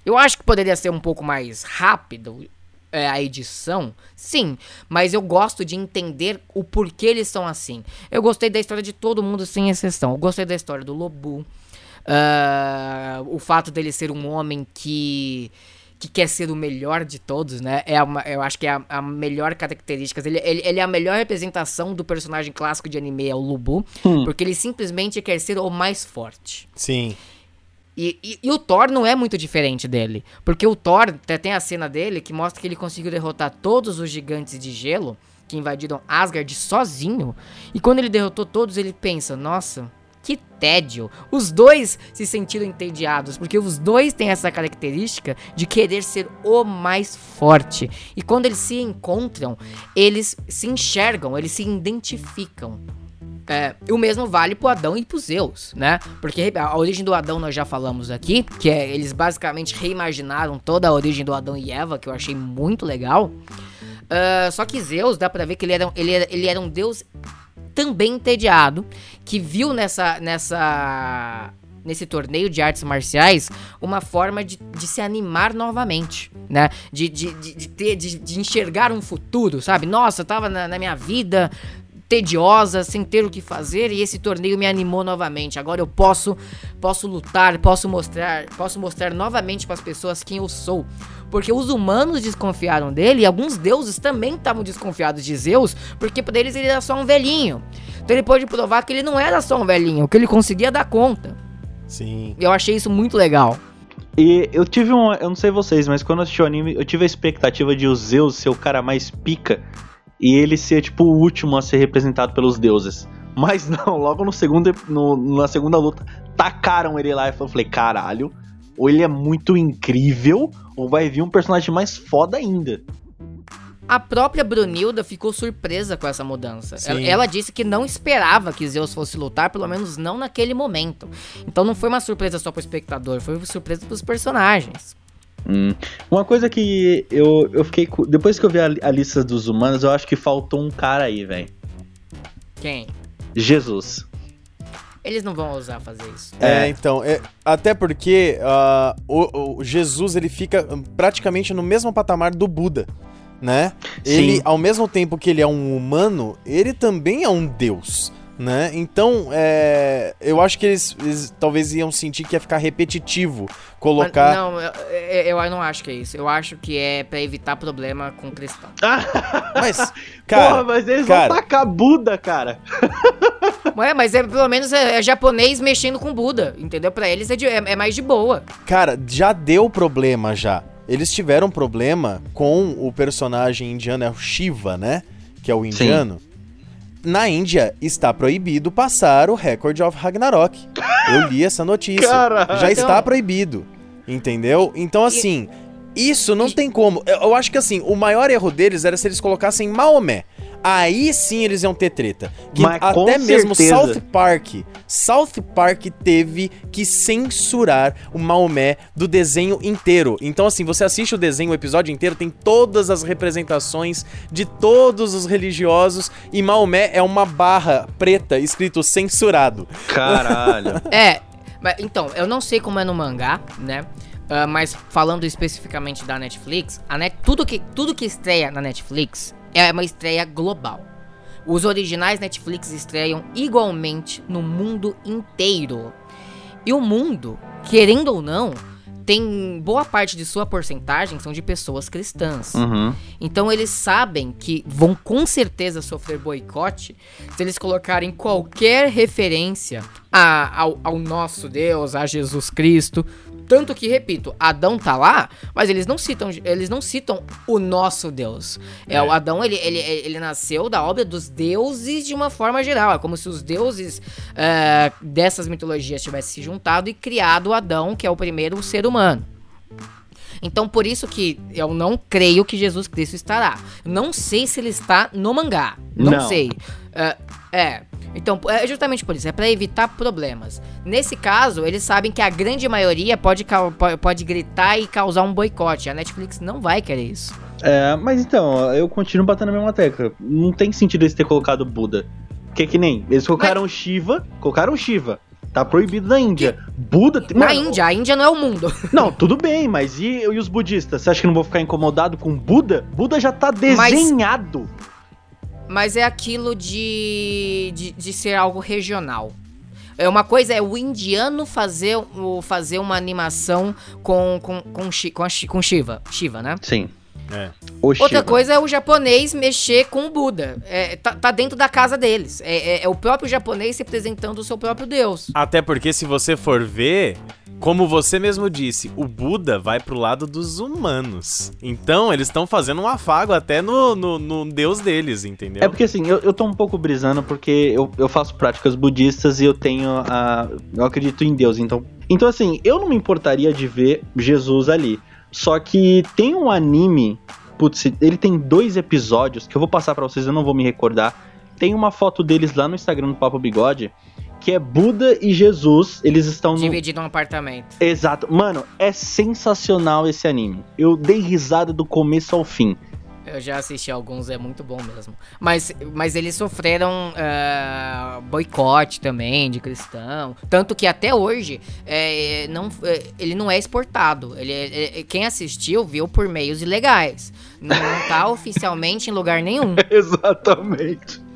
Eu acho que poderia ser um pouco mais rápido é, a edição, sim, mas eu gosto de entender o porquê eles são assim. Eu gostei da história de todo mundo, sem exceção. Eu gostei da história do Lobu. Uh, o fato dele ser um homem que que quer ser o melhor de todos, né? É uma, eu acho que é a, a melhor característica. Ele, ele, ele, é a melhor representação do personagem clássico de anime, é o Lubu. Hum. Porque ele simplesmente quer ser o mais forte. Sim. E, e, e, o Thor não é muito diferente dele. Porque o Thor, até tem a cena dele que mostra que ele conseguiu derrotar todos os gigantes de gelo que invadiram Asgard sozinho. E quando ele derrotou todos, ele pensa: nossa, que tédio. Os dois se sentiram entediados, porque os dois têm essa característica de querer ser o mais forte. E quando eles se encontram, eles se enxergam, eles se identificam. É, o mesmo vale pro Adão e pro Zeus, né? Porque a origem do Adão nós já falamos aqui, que é eles basicamente reimaginaram toda a origem do Adão e Eva, que eu achei muito legal. Uh, só que Zeus, dá pra ver que ele era, ele era, ele era um deus também entediado, que viu nessa, nessa nesse torneio de artes marciais uma forma de, de se animar novamente, né? De, de, de, de ter, de, de, enxergar um futuro, sabe? Nossa, eu tava na, na, minha vida tediosa, sem ter o que fazer, e esse torneio me animou novamente. Agora eu posso posso lutar, posso mostrar, posso mostrar novamente para as pessoas quem eu sou. Porque os humanos desconfiaram dele e alguns deuses também estavam desconfiados de Zeus, porque para eles ele era só um velhinho. Então ele pode provar que ele não era só um velhinho, que ele conseguia dar conta. Sim. Eu achei isso muito legal. E eu tive um. Eu não sei vocês, mas quando eu assisti o anime, eu tive a expectativa de o Zeus ser o cara mais pica e ele ser, tipo, o último a ser representado pelos deuses. <laughs> Mas não, logo no segundo, no, na segunda luta, tacaram ele lá e eu falei, caralho, ou ele é muito incrível, ou vai vir um personagem mais foda ainda. A própria Brunilda ficou surpresa com essa mudança. Ela, ela, disse que não esperava que Zeus fosse lutar, pelo menos não naquele momento. Então não foi uma surpresa só pro espectador, foi uma surpresa pros personagens. Hum. Uma coisa que eu, eu fiquei. Depois que eu vi a, a lista dos humanos, eu acho que faltou um cara aí, velho. Quem? Jesus. Eles não vão ousar fazer isso. É, é então, é, até porque uh, o, o, Jesus ele fica praticamente no mesmo patamar do Buda, né? Sim. Ele, ao mesmo tempo que ele é um humano, ele também é um deus né? Então, é, eu acho que eles, eles, talvez iam sentir que ia ficar repetitivo colocar. Mas, não, eu, eu, não acho que é isso. Eu acho que é para evitar problema com cristão. mas, <laughs> cara, Porra, mas eles cara, vão tacar Buda, cara. Ué, mas é, pelo menos é, é, japonês mexendo com Buda, entendeu? Para eles é, de, é, é mais de boa. Cara, já deu problema já. Eles tiveram problema com o personagem indiano, é o Shiva, né? Que é o indiano. Sim na Índia está proibido passar o Record of Ragnarok. Eu li essa notícia. Caralho. Já está proibido. Entendeu? Então, assim, isso não tem como. Eu acho que, assim, o maior erro deles era se eles colocassem Maomé aí sim eles iam ter treta. Que Mas, até mesmo certeza. South Park, South Park teve que censurar o Maomé do desenho inteiro. Então assim, você assiste o desenho, o episódio inteiro tem todas as representações de todos os religiosos e Maomé é uma barra preta escrito censurado. Caralho. <laughs> é, então, eu não sei como é no mangá, né? Uh, mas falando especificamente da Netflix, a net, tudo, que, tudo que estreia na Netflix é uma estreia global. Os originais Netflix estreiam igualmente no mundo inteiro. E o mundo, querendo ou não, tem boa parte de sua porcentagem são de pessoas cristãs. Uhum. Então eles sabem que vão com certeza sofrer boicote se eles colocarem qualquer referência a, ao, ao nosso Deus, a Jesus Cristo, tanto que, repito, Adão tá lá, mas eles não citam, eles não citam o nosso Deus. É, é o Adão, ele, ele, ele nasceu da obra dos deuses de uma forma geral. É como se os deuses é, dessas mitologias tivessem se juntado e criado Adão, que é o primeiro ser humano. Então, por isso que eu não creio que Jesus Cristo estará. Não sei se ele está no mangá. Não, não. sei. Uh, é. Então, é justamente por isso, é para evitar problemas. Nesse caso, eles sabem que a grande maioria pode, pode gritar e causar um boicote. A Netflix não vai querer isso. É, mas então, eu continuo batendo a mesma tecla. Não tem sentido eles ter colocado Buda. Que que nem, eles colocaram mas... Shiva, colocaram Shiva. Tá proibido na Índia. Buda. Na mano, Índia, a Índia não é o mundo. <laughs> Não, tudo bem, mas e, e os budistas? Você acha que não vou ficar incomodado com Buda? Buda já tá desenhado. Mas... Mas é aquilo de, de, de ser algo regional. É uma coisa é o indiano fazer, fazer uma animação com, com, com, com, com Shiva. Shiva, né? Sim. É. Outra coisa é o japonês mexer com o Buda. É, tá, tá, dentro da casa deles. É, é, é, o próprio japonês representando o seu próprio Deus. Até porque, se você for ver, como você mesmo disse, o Buda vai pro lado dos humanos. Então, eles estão fazendo um afago até no, no, no, Deus deles, entendeu? É porque assim, eu, eu tô um pouco brisando porque eu, eu faço práticas budistas e eu tenho a. Eu acredito em Deus. Então, então, assim, eu não me importaria de ver Jesus ali. Só que tem um anime. Putz, ele tem dois episódios que eu vou passar para vocês, eu não vou me recordar. Tem uma foto deles lá no Instagram do Papo Bigode que é Buda e Jesus. Eles estão no... Dividido um apartamento. Exato. Mano, é sensacional esse anime. Eu dei risada do começo ao fim. Eu já assisti alguns, é muito bom mesmo. Mas, mas eles sofreram uh, boicote também de cristão. Tanto que até hoje é, não, é, ele não é exportado. Ele, é, é, quem assistiu viu por meios ilegais. Não, não tá <laughs> oficialmente em lugar nenhum. Exatamente.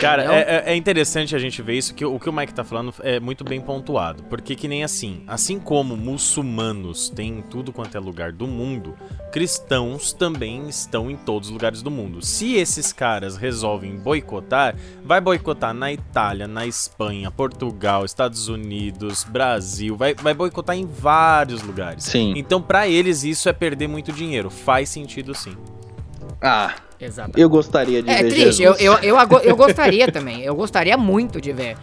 Cara, é, é, interessante a gente ver isso, que o que o Mike tá falando é muito bem pontuado. Porque que nem assim, assim como muçulmanos têm em tudo quanto é lugar do mundo, cristãos também estão em todos os lugares do mundo. Se esses caras resolvem boicotar, vai boicotar na Itália, na Espanha, Portugal, Estados Unidos, Brasil, vai, vai boicotar em vários lugares. Sim. Então, para eles, isso é perder muito dinheiro. Faz sentido sim. Ah, Exatamente. Eu gostaria de é, ver. É triste, eu, eu, eu, eu gostaria também. Eu gostaria muito de ver.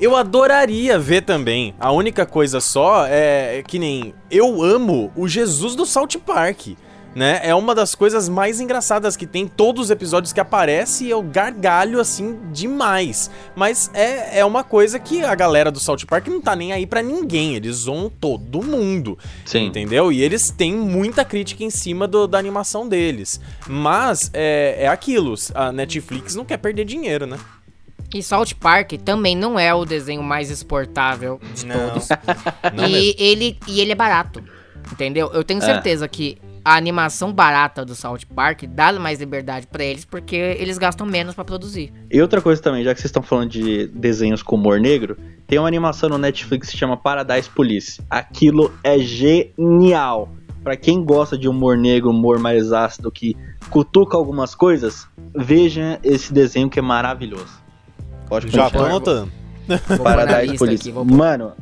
Eu adoraria ver também. A única coisa só é que nem eu amo o Jesus do Salt Park né? É uma das coisas mais engraçadas que tem. Todos os episódios que aparece eu gargalho assim demais. Mas é, é uma coisa que a galera do South Park não tá nem aí para ninguém. Eles zoam todo mundo. Sim. Entendeu? E eles têm muita crítica em cima do, da animação deles. Mas é, é aquilo. A Netflix não quer perder dinheiro, né? E South Park também não é o desenho mais exportável de não. todos. <laughs> Não e, mesmo. ele, e ele é barato. Entendeu? Eu tenho é. certeza é. que a animação barata do South Park dá mais liberdade para eles porque eles gastam menos para produzir. E outra coisa também, já que vocês estão falando de desenhos com humor negro, tem uma animação no Netflix que se chama Paradise Police. Aquilo é genial. Para quem gosta de humor negro, humor mais ácido que cutuca algumas coisas, veja esse desenho que é maravilhoso. Pode Já tô anotando. Paradise Police. Aqui, Mano,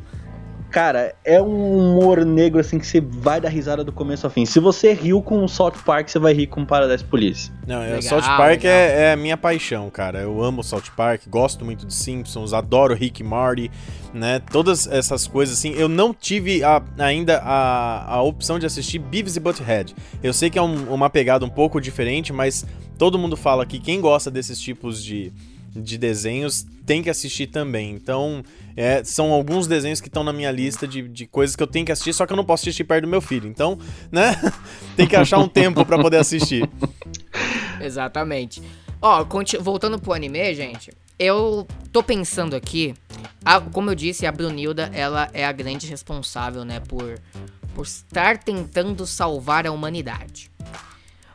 Cara, é um humor negro assim que você vai dar risada do começo ao fim. Se você riu com o South Park, você vai rir com Paradise Police. Não, é, legal, South Park é, é, a minha paixão, cara. Eu amo South Park, gosto muito de Simpsons, adoro Rick e Marty, né? Todas essas coisas assim. Eu não tive a, ainda a, a opção de assistir Beavis e Butthead. Eu sei que é um, uma pegada um pouco diferente, mas todo mundo fala que quem gosta desses tipos de de desenhos tem que assistir também. Então, é, são alguns desenhos que estão na minha lista de, de coisas que eu tenho que assistir, só que eu não posso assistir perto do meu filho. Então, né? <laughs> tem que achar um tempo para poder assistir. Exatamente. Ó, voltando pro anime, gente, eu tô pensando aqui, a, como eu disse, a Brunilda, ela é a grande responsável, né, por, por estar tentando salvar a humanidade.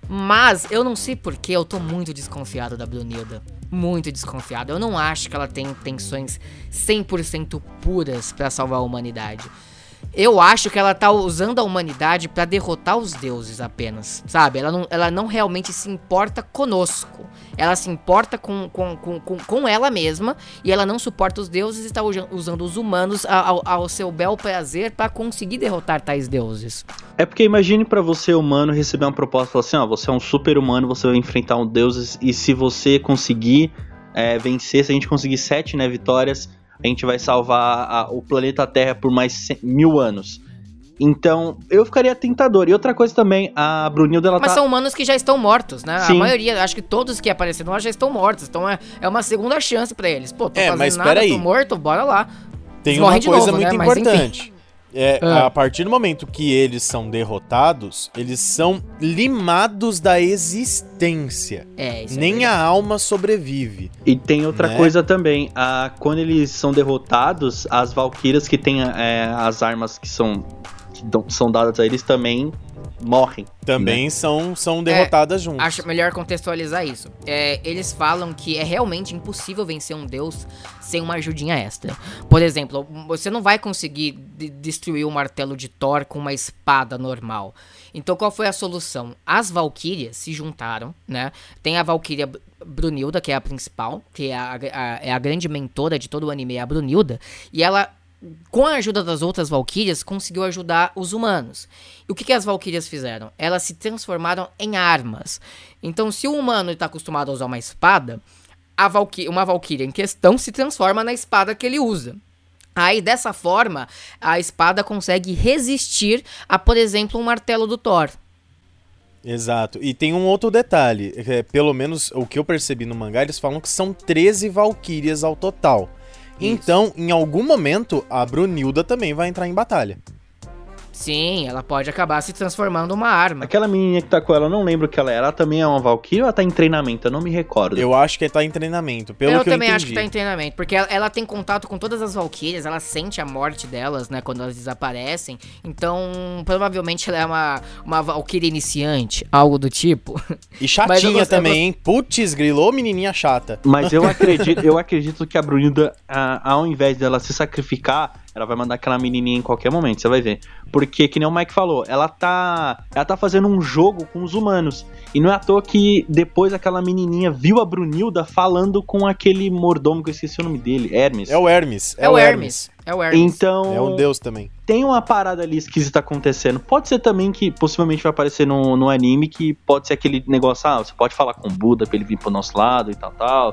Mas eu não sei porque eu tô muito desconfiado da Brunilda. Muito desconfiado. Eu não acho que ela tem intenções 100% puras para salvar a humanidade. Eu acho que ela tá usando a humanidade para derrotar os deuses apenas, sabe? Ela não, ela não realmente se importa conosco. Ela se importa com, com, com, com, com ela mesma e ela não suporta os deuses e está usando os humanos ao, ao seu bel prazer para conseguir derrotar tais deuses. É porque imagine para você, humano, receber uma proposta assim: ó, você é um super humano, você vai enfrentar um deus e se você conseguir é, vencer, se a gente conseguir sete né, vitórias a gente vai salvar a, o planeta Terra por mais mil anos. Então, eu ficaria tentador. E outra coisa também, a Brunilda, ela Mas tá... são humanos que já estão mortos, né? Sim. A maioria, acho que todos que apareceram lá já estão mortos. Então é, é uma segunda chance pra eles. Pô, tô É, fazendo mas nada, peraí. tô morto, bora lá. Tem Eles uma coisa novo, muito né? Mas, importante. É, Ah. a partir do momento que eles são derrotados, eles são limados da existência. É, isso é Nem verdade. a alma sobrevive. E tem outra Né? coisa também. A, quando eles são derrotados, as Valkyrias que têm é, as armas que são, que são dadas a eles também morrem. Também são, são derrotadas juntas. É, Acho melhor contextualizar isso. É, eles falam que é realmente impossível vencer um deus sem uma ajudinha extra. Por exemplo, você não vai conseguir de- destruir o martelo de Thor com uma espada normal. Então qual foi a solução? As Valkyrias se juntaram, né? Tem a Valkyria Br- Brunilda, que é a principal, que é a, a- é a grande mentora de todo o anime, é a Brunilda, e ela com a ajuda das outras Valkyrias, conseguiu ajudar os humanos. E o que, que as Valkyrias fizeram? Elas se transformaram em armas. Então, se o humano está acostumado a usar uma espada, Valky uma Valkyria em questão se transforma na espada que ele usa. Aí, dessa forma, a espada consegue resistir a, por exemplo, um martelo do Thor. Exato. E tem um outro detalhe. é, pelo menos o que eu percebi no mangá, eles falam que são 13 Valkyrias ao total. Então, em algum momento, a Brunilda também vai entrar em batalha. Sim, ela pode acabar se transformando uma arma. Aquela menininha que tá com ela, eu não lembro o que ela é. Ela também é uma Valkyria ou ela tá em treinamento? Eu não me recordo. Eu acho que tá em treinamento, pelo eu que eu também entendi. acho que tá em treinamento, porque ela, ela tem contato com todas as Valkyrias, ela sente a morte delas, né, quando elas desaparecem. Então, provavelmente ela é uma, uma Valkyria iniciante, algo do tipo. E eu chatinha <laughs> eu também, hein? Putz, grilou menininha chata. Mas eu <laughs> acredito, eu acredito que a Brunilda, a- ao invés dela se sacrificar, ela vai mandar aquela menininha em qualquer momento, você vai ver. Porque, que nem o Mike falou, ela tá, ela tá fazendo um jogo com os humanos. E não é à toa que depois aquela menininha viu a Brunilda falando com aquele mordomo, que eu esqueci o nome dele, Hermes. É o Hermes. É, o Hermes. É o Hermes. Então, É um deus também. tem uma parada ali esquisita acontecendo. Pode ser também que possivelmente vai aparecer no, no anime, que pode ser aquele negócio, ah, você pode falar com o Buda pra ele vir pro nosso lado e tal, tal.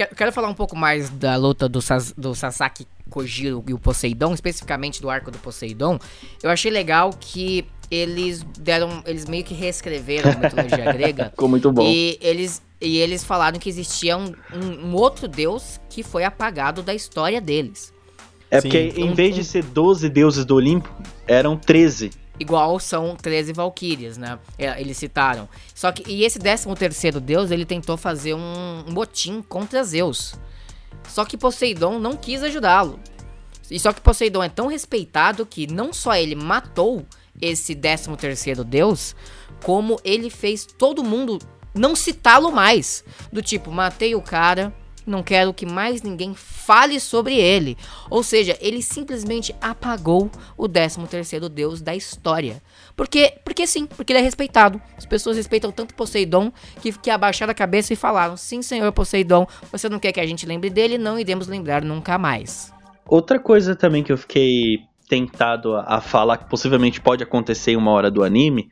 Quero, quero falar um pouco mais da luta do, Sas- do Sasaki Kojiro e o Poseidon, especificamente do arco do Poseidon. Eu achei legal que eles deram. Eles meio que reescreveram a mitologia <laughs> grega. Ficou muito bom. E eles, e eles falaram que existia um, um- um outro deus que foi apagado da história deles. É Sim. porque em Um- vez de ser 12 deuses do Olimpo, eram 13. Igual são 13 Valquírias, né? É, Eles citaram. Só que, e esse 13 terceiro deus, ele tentou fazer um, motim contra Zeus. Só que Poseidon não quis ajudá-lo. E só que Poseidon é tão respeitado que não só ele matou esse 13 terceiro deus, como ele fez todo mundo não citá-lo mais. Do tipo, matei o cara, não quero que mais ninguém fale sobre ele. Ou seja, ele simplesmente apagou o 13 terceiro deus da história. Porque, porque sim, porque ele é respeitado. As pessoas respeitam tanto Poseidon que, que abaixaram a cabeça e falaram: Sim, senhor Poseidon, você não quer que a gente lembre dele? Não iremos lembrar nunca mais. Outra coisa também que eu fiquei tentado a, falar que possivelmente pode acontecer em uma hora do anime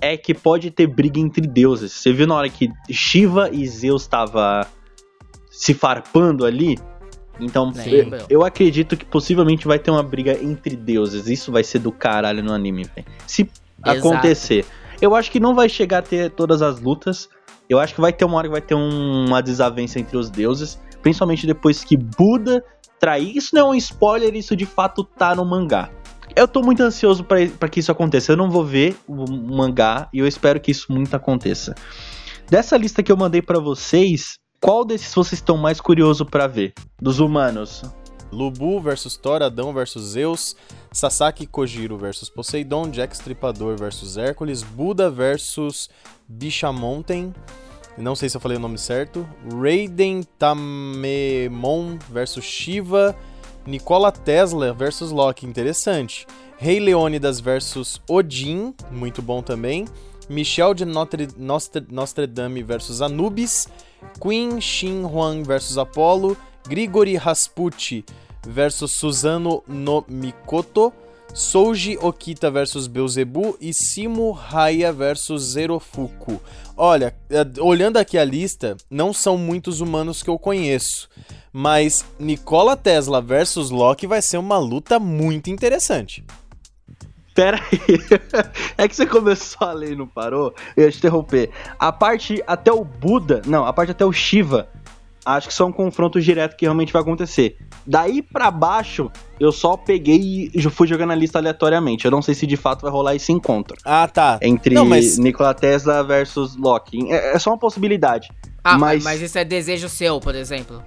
é que pode ter briga entre deuses. Você viu na hora que Shiva e Zeus tava se farpando ali? Então, eu, eu acredito que possivelmente vai ter uma briga entre deuses. Isso vai ser do caralho no anime, velho. Se Exato. acontecer. Eu acho que não vai chegar a ter todas as lutas. Eu acho que vai ter uma hora que vai ter um- uma desavença entre os deuses. Principalmente depois que Buda trair. Isso não é um spoiler, isso de fato tá no mangá. Eu tô muito ansioso pra que isso aconteça. Eu não vou ver o mangá e eu espero que isso muito aconteça. Dessa lista que eu mandei pra vocês, qual desses vocês estão mais curiosos pra ver? Dos humanos. Lubu versus Thor, Adão versus Zeus, Sasaki Kojiro versus Poseidon, Jack Stripador versus Hércules, Buda versus Bishamonten, não sei se eu falei o nome certo, Raiden Tamemon versus Shiva, Nikola Tesla versus Loki, interessante. Rei Leônidas versus Odin, muito bom também. Michel de Notre, Nostre, Notre Dame versus Anubis. Queen Shin Huang versus Apollo. Grigori Rasputi versus Susano no Mikoto. Souji Okita versus Beelzebub e Simo Raya versus Zerofuku. Olha, eh, olhando aqui a lista, não são muitos humanos que eu conheço, mas Nikola Tesla versus Loki vai ser uma luta muito interessante. Pera aí. <laughs> É que você começou a ler e não parou. Eu ia te interromper. A parte até o Buda. Não, a parte até o Shiva. Acho que são um confronto direto que realmente vai acontecer. Daí pra baixo, eu só peguei e fui jogando a lista aleatoriamente. Eu não sei se de fato vai rolar esse encontro. Ah, tá. Entre Não, mas- Nikola Tesla versus Locke. É, é só uma possibilidade. Ah, mas... mas isso é desejo seu, por exemplo.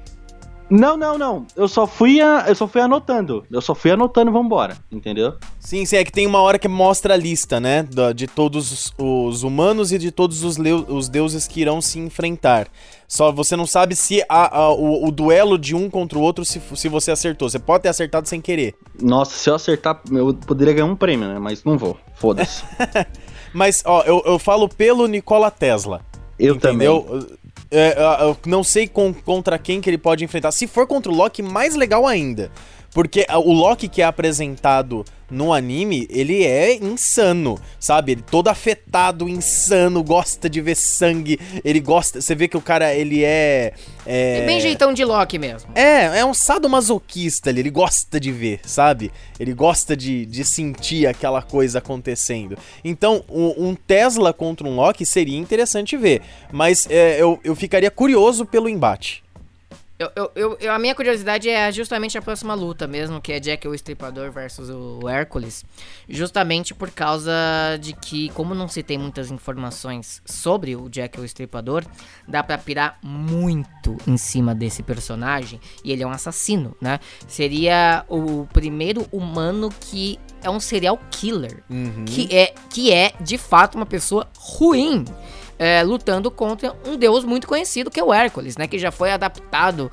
Não, não, não. Eu só fui, a- eu só fui anotando. Eu só fui anotando, vambora. Entendeu? Sim, sim, é que tem uma hora que mostra a lista, né? De todos os, os humanos e de todos os, os deuses que irão se enfrentar. Só você não sabe se a- a- o, o duelo de um contra o outro, se, se você acertou. Você pode ter acertado sem querer. Nossa, se eu acertar, eu poderia ganhar um prêmio, né? Mas não vou. Foda-se. <laughs> Mas, ó, eu, eu falo pelo Nikola Tesla. Eu também. É, eu não sei com- contra quem que ele pode enfrentar. Se for contra o Loki, mais legal ainda. Porque o Loki que é apresentado no anime, ele é insano, sabe? Ele todo afetado, insano, gosta de ver sangue. Ele gosta. Você vê que o cara, ele é. É, É bem jeitão de Loki mesmo. é, é um sadomasoquista ali, ele gosta de ver, sabe? Ele gosta de, de sentir aquela coisa acontecendo. Então, um, um Tesla contra um Loki seria interessante ver, mas é, eu, eu ficaria curioso pelo embate. Eu, eu, eu- eu- a minha curiosidade é justamente a próxima luta mesmo, que é Jack o Estripador versus o Hércules. Justamente por causa de que, como não se tem muitas informações sobre o Jack o Estripador, dá pra pirar muito em cima desse personagem. E ele é um assassino, né? Seria o primeiro humano que é um serial killer. Que, é, que é, de fato, uma pessoa ruim. É, lutando contra um deus muito conhecido que é o Hércules, né? Que já foi adaptado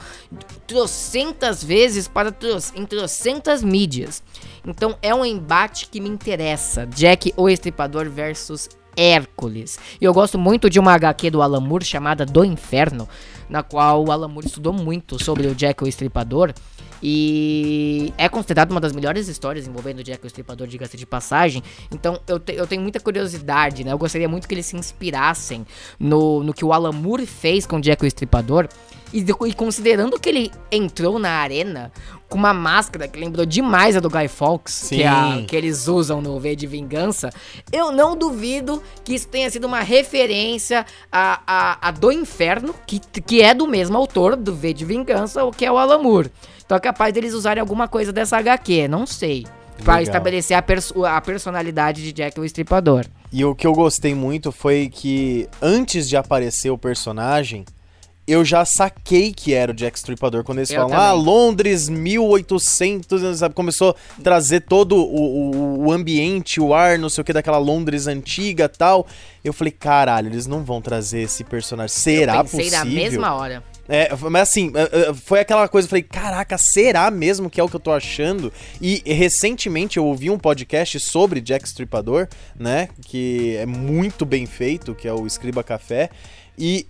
trocentas vezes para tro- em trocentas mídias. Então é um embate que me interessa. Jack o Estripador versus Hércules. E eu gosto muito de uma HQ do Alan Moore chamada Do Inferno, na qual o Alan Moore estudou muito sobre o Jack o Estripador. E é considerado uma das melhores histórias envolvendo o Jack o Estripador, diga-se de passagem. Então eu, te- eu tenho muita curiosidade, né? Eu gostaria muito que eles se inspirassem no, no que o Alan Moore fez com o Jack o Estripador. E, e considerando que ele entrou na arena com uma máscara que lembrou demais a do Guy Fawkes, que, é a- que eles usam no V de Vingança, eu não duvido que isso tenha sido uma referência a, a, a Do Inferno, que, que é do mesmo autor do V de Vingança, o que é o Alan Moore. Então é capaz deles usarem alguma coisa dessa HQ, não sei. Pra Legal. estabelecer a, perso- a personalidade de Jack o Estripador. E o que eu gostei muito foi que antes de aparecer o personagem, eu já saquei que era o Jack Stripador. Quando eles Eu falam, ah, também. Londres 1800, sabe? Começou a trazer todo o, o, o ambiente, o ar, não sei o que, daquela Londres antiga tal. Eu falei, caralho, eles não vão trazer esse personagem. Será eu pensei possível? na mesma hora. É, mas assim, é, é, foi aquela coisa, eu falei, caraca, será mesmo que é o que eu tô achando? E recentemente eu ouvi um podcast sobre Jack Stripador, né? Que é muito bem feito, que é o Escriba Café. E,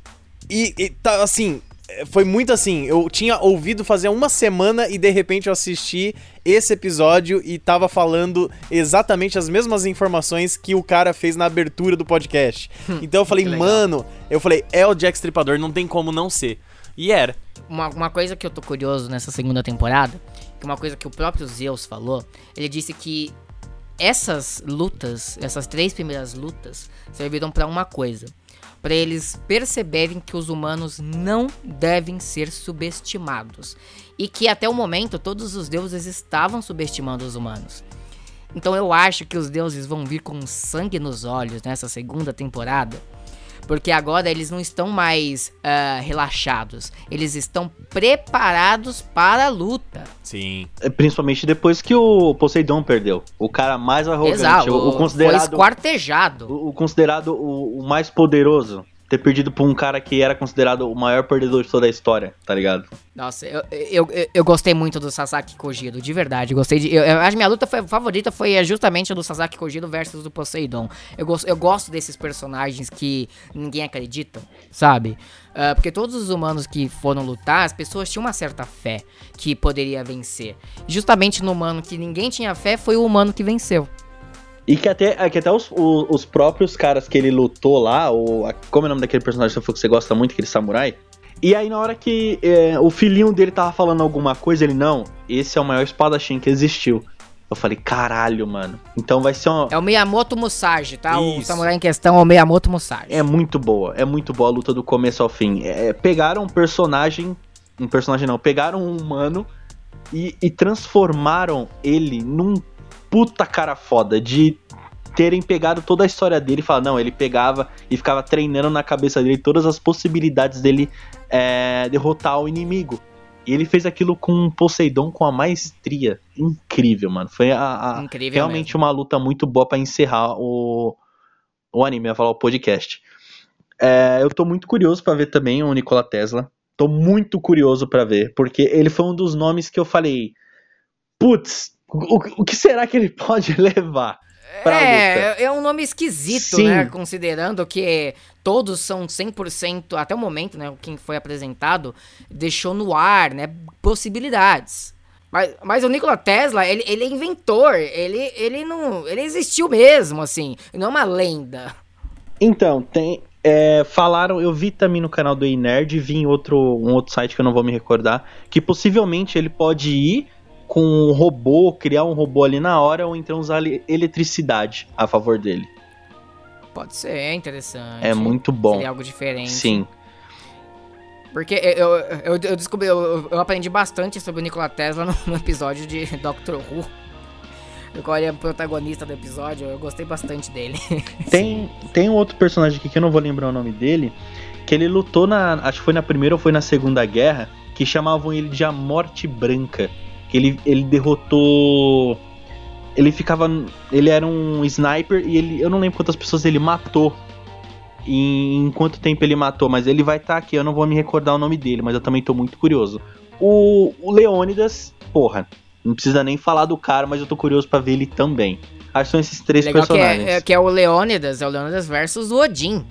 e, e tá assim, é, foi muito assim, eu tinha ouvido fazer uma semana e de repente eu assisti esse episódio e tava falando exatamente as mesmas informações que o cara fez na abertura do podcast. Então eu falei, mano, eu falei, é o Jack Stripador, não tem como não ser. E era. Uma, uma coisa que eu tô curioso nessa segunda temporada, que uma coisa que o próprio Zeus falou, ele disse que essas lutas, essas três primeiras lutas, serviram pra uma coisa. Pra eles perceberem que os humanos não devem ser subestimados. E que até o momento todos os deuses estavam subestimando os humanos. Então eu acho que os deuses vão vir com sangue nos olhos nessa segunda temporada. Porque agora eles não estão mais ah, relaxados. Eles estão preparados para a luta. Sim. É, Principalmente depois que o Poseidon perdeu. O cara mais arrogante, Exato. o, o Foi considerado, esquartejado. o, o considerado o, o mais poderoso. Ter perdido por um cara que era considerado o maior perdedor de toda a história, tá ligado? Nossa, eu, eu, eu, gostei muito do Sasaki Kojiro, de verdade. Gostei de. Eu, eu minha luta foi- favorita foi justamente a do Sasaki Kojiro versus do Poseidon. Eu, gosto eu gosto desses personagens que ninguém acredita, sabe? Ah, porque todos os humanos que foram lutar, as pessoas tinham uma certa fé que poderia vencer. Justamente no humano que ninguém tinha fé, foi o humano que venceu. E que até, é que até os, o- os próprios caras que ele lutou lá, o, a- como é o nome daquele personagem que você falou que você gosta muito, aquele samurai? E aí na hora que é, o filhinho dele tava falando alguma coisa, ele, não, esse é o maior espadachim que existiu. Eu falei, caralho, mano. Então vai ser uma. É o Miyamoto Musashi, tá? O Isso. samurai em questão é o Miyamoto Musashi. É muito boa, é muito boa a luta do começo ao fim. É, pegaram um personagem. Um personagem não, pegaram um humano e, e transformaram ele num puta cara foda. De terem pegado toda a história dele e falar, não, ele pegava e ficava treinando na cabeça dele todas as possibilidades dele é, derrotar o inimigo. E ele fez aquilo com um Poseidon com a maestria incrível, mano. Foi a, a- realmente uma luta muito boa pra encerrar o, o anime, ia falar o podcast. É, eu tô muito curioso pra ver também o Nikola Tesla. Tô muito curioso pra ver, porque ele foi um dos nomes que eu falei, putz, o, o que será que ele pode <laughs> levar? É, é um nome esquisito, Sim. né? Considerando que todos são 100%, até o momento, né? Quem foi apresentado deixou no ar, né? Possibilidades. Mas, mas o Nikola Tesla, ele, ele é inventor, ele, ele não. Ele existiu mesmo, assim. Não é uma lenda. Então, tem. é, falaram, eu vi também no canal do Nerd, vi em outro, um outro site que eu não vou me recordar, que possivelmente ele pode ir com um robô, criar um robô ali na hora, ou então usar ele- eletricidade a favor dele. Pode ser, é interessante. É muito bom. Seria algo diferente. Sim. Porque eu, eu, eu descobri, eu, eu aprendi bastante sobre o Nikola Tesla no, no episódio de <laughs> Doctor Who. Do qual ele é o protagonista do episódio, eu gostei bastante dele. <laughs> Tem, tem um outro personagem aqui que eu não vou lembrar o nome dele, que ele lutou na. Acho que foi na primeira ou foi na segunda guerra, que chamavam ele de a Morte Branca. Que ele, ele derrotou. Ele ficava. Ele era um sniper e ele. Eu não lembro quantas pessoas ele matou. E em quanto tempo ele matou, mas ele vai estar aqui, eu não vou me recordar o nome dele, mas eu também tô muito curioso. O, o Leônidas, porra, não precisa nem falar do cara, mas eu tô curioso pra ver ele também. Acho que são esses três Legal que personagens. é, é- que é o Leônidas, é o Leônidas versus o Odin.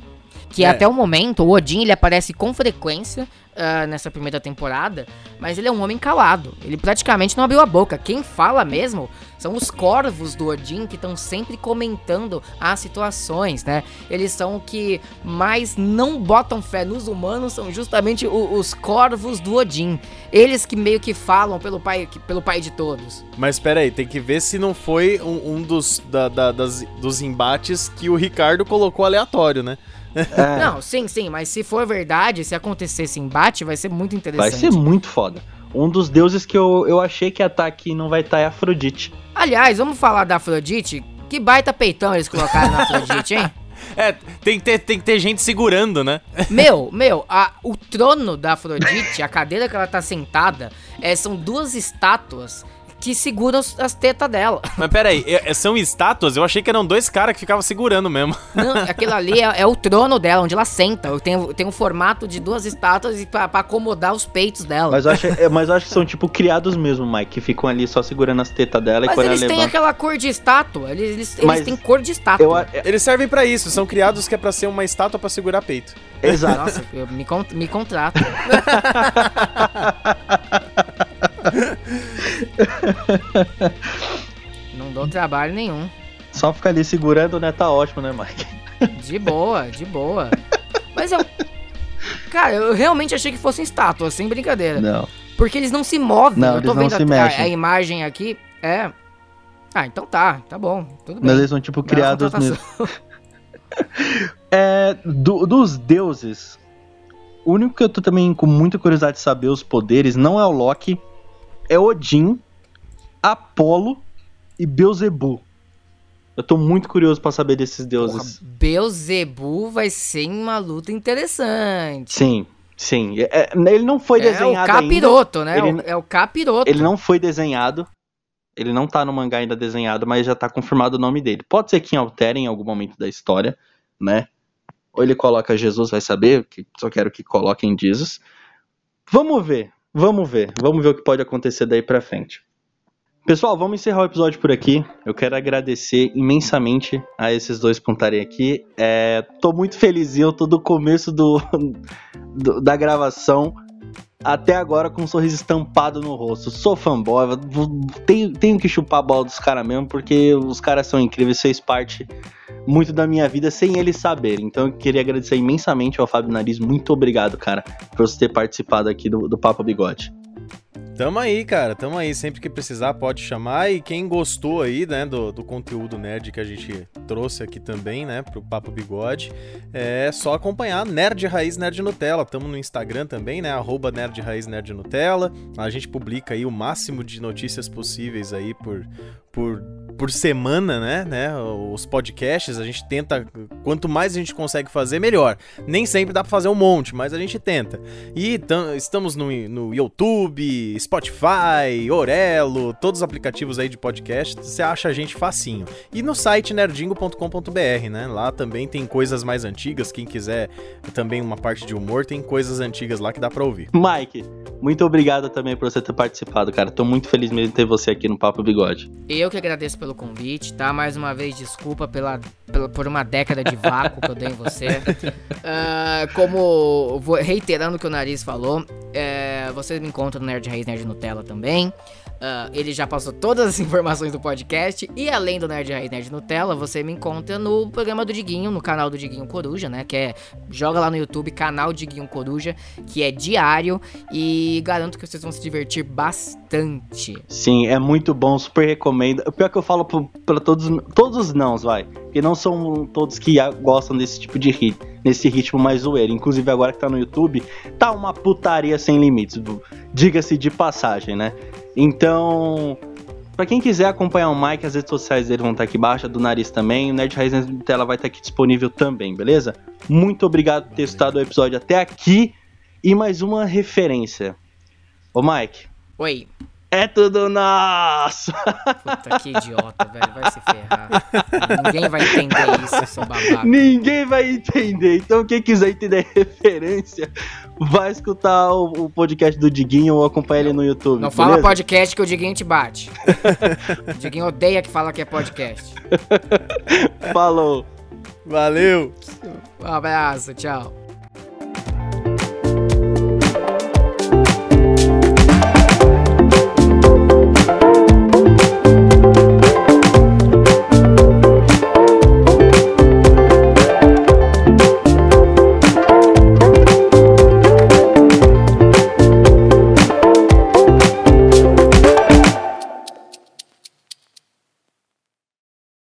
Que É. até o momento, o Odin ele aparece com frequência ah, nessa primeira temporada, mas ele é um homem calado. Ele praticamente não abriu a boca. Quem fala mesmo são os corvos do Odin que estão sempre comentando as situações, né? Eles são o que mais não botam fé nos humanos, são justamente o- os corvos do Odin. Eles que meio que falam pelo pai, que- pelo pai de todos. Mas pera aí, tem que ver se não foi um, um dos, da- da- das- dos embates que o Ricardo colocou aleatório, né? É. <laughs> Não, sim, sim, mas se for verdade, se acontecer esse embate, vai ser muito interessante. Vai ser muito foda. Um dos deuses que eu, eu achei que ia estar aqui e não vai estar é Afrodite. Aliás, vamos falar da Afrodite? Que baita peitão eles colocaram na Afrodite, hein? <laughs> É, tem que ter, tem que ter gente segurando, né? <laughs> Meu, meu, a- o trono da Afrodite, a cadeira que ela tá sentada, é, são duas estátuas que seguram as, as tetas dela. <laughs> Mas pera aí, é- é- são estátuas? Eu achei que eram dois caras que ficavam segurando mesmo. Não, <laughs> aquilo ali é, é o trono dela, onde ela senta. Tem, tem um formato de duas estátuas pra, pra acomodar os peitos dela. Mas eu, acho, é, mas eu acho que são tipo criados mesmo, Mike, que ficam ali só segurando as tetas dela Mas e quando ela eles têm levanta. aquela cor de estátua. Eles, eles, eles têm cor de estátua. Eu, é- Eles servem pra isso, são criados que é pra ser uma estátua pra segurar peito. exato. Nossa, eu- me, con- me contrata. <laughs> <laughs> Não dou trabalho nenhum. Só ficar ali segurando, né? Tá ótimo, né, Mike? De boa, de boa. Mas eu. Cara, eu realmente achei que fossem estátuas, sem brincadeira. Não. Porque eles não se movem. Não, eu tô eles não vendo se a- mexem. a, a imagem aqui. É. Ah, então tá, tá bom. Tudo bem. Mas eles são tipo criados mesmo. contratação. <laughs> É, do- dos deuses, o único que eu tô também com muita curiosidade de saber os poderes não é o Loki, é Odin, Apolo e Beelzebub. Eu tô muito curioso pra saber desses Porra, deuses. Beelzebub vai ser uma luta interessante. Sim, sim. É- é- ele não foi é o desenhado ainda. capiroto, né? Ele- O- é o capiroto. Ele não foi desenhado. Ele não tá no mangá ainda desenhado, mas já tá confirmado o nome dele. Pode ser que altere em algum momento da história, né? Ou ele coloca Jesus, vai saber, que só quero que coloquem Jesus. Vamos ver, vamos ver. Vamos ver o que pode acontecer daí pra frente. Pessoal, vamos encerrar o episódio por aqui. Eu quero agradecer imensamente a esses dois por estarem aqui. É, tô muito felizinho, tô do começo do, <laughs> do- da gravação até agora com um sorriso estampado no rosto. Sou fanboy, tenho, tenho que chupar a bola dos caras mesmo, porque os caras são incríveis, fez parte muito da minha vida sem eles saberem. Então eu queria agradecer imensamente ao Fábio Nariz. Muito obrigado, cara, por você ter participado aqui do, do Papo Bigode. Tamo aí, cara, tamo aí. Sempre que precisar, pode chamar. E quem gostou aí, né, do, do conteúdo nerd que a gente trouxe aqui também, né, pro Papo Bigode, é só acompanhar Nerd Raiz Nerd Nutella. Tamo no Instagram também, né, arroba Nerd Raiz Nerd Nutella. A gente publica aí o máximo de notícias possíveis aí por, por, por semana, né, né, os podcasts. A gente tenta, quanto mais a gente consegue fazer, melhor. Nem sempre dá pra fazer um monte, mas a gente tenta. E estamos no, no YouTube, Spotify, Orelo, todos os aplicativos aí de podcast, você acha a gente facinho. E no site nerdingo.com.br, né? Lá também tem coisas mais antigas, quem quiser também uma parte de humor, tem coisas antigas lá que dá pra ouvir. Mike, muito obrigado também por você ter participado, cara. Tô muito feliz mesmo de ter você aqui no Papo Bigode. Eu que agradeço pelo convite, tá? Mais uma vez, desculpa pela, pela por uma década de vácuo que eu dei em você. Uh, <laughs> como, vou, reiterando o que o Nariz falou, é, você me encontra no Nerd Raiz Nerd Nutella também. Uh, ele já passou todas as <laughs> informações do podcast. E além do Nerd Raiz Nerd Nutella, você me encontra no programa do Diguinho, no canal do Diguinho Coruja, né? Que é. Joga lá no YouTube, canal Diguinho Coruja, que é diário. E garanto que vocês vão se divertir bastante. Sim, é muito bom, super recomendo. O pior que eu falo para todos, todos os nãos, vai. Porque não são todos que gostam desse tipo de hit, nesse ritmo mais zoeiro. Inclusive agora que tá no YouTube, tá uma putaria sem limites. Diga-se de passagem, né? Então, para quem quiser acompanhar o Mike, as redes sociais dele vão estar aqui embaixo, do Nariz também. O Nerd Raiz na tela vai estar aqui disponível também, beleza? Muito obrigado por ter estado o episódio até aqui. E mais uma referência. Ô Mike. Oi. É tudo nosso! Puta que idiota, velho. Vai se ferrar. Ninguém vai entender isso, seu babaca. Ninguém vai entender. Então, quem quiser entender referência, vai escutar o, o podcast do Diguinho ou acompanhar ele no YouTube. Não beleza? fala podcast que o Diguinho te bate. o Diguinho odeia que fala que é podcast. <laughs> Falou. Valeu. Um abraço, tchau.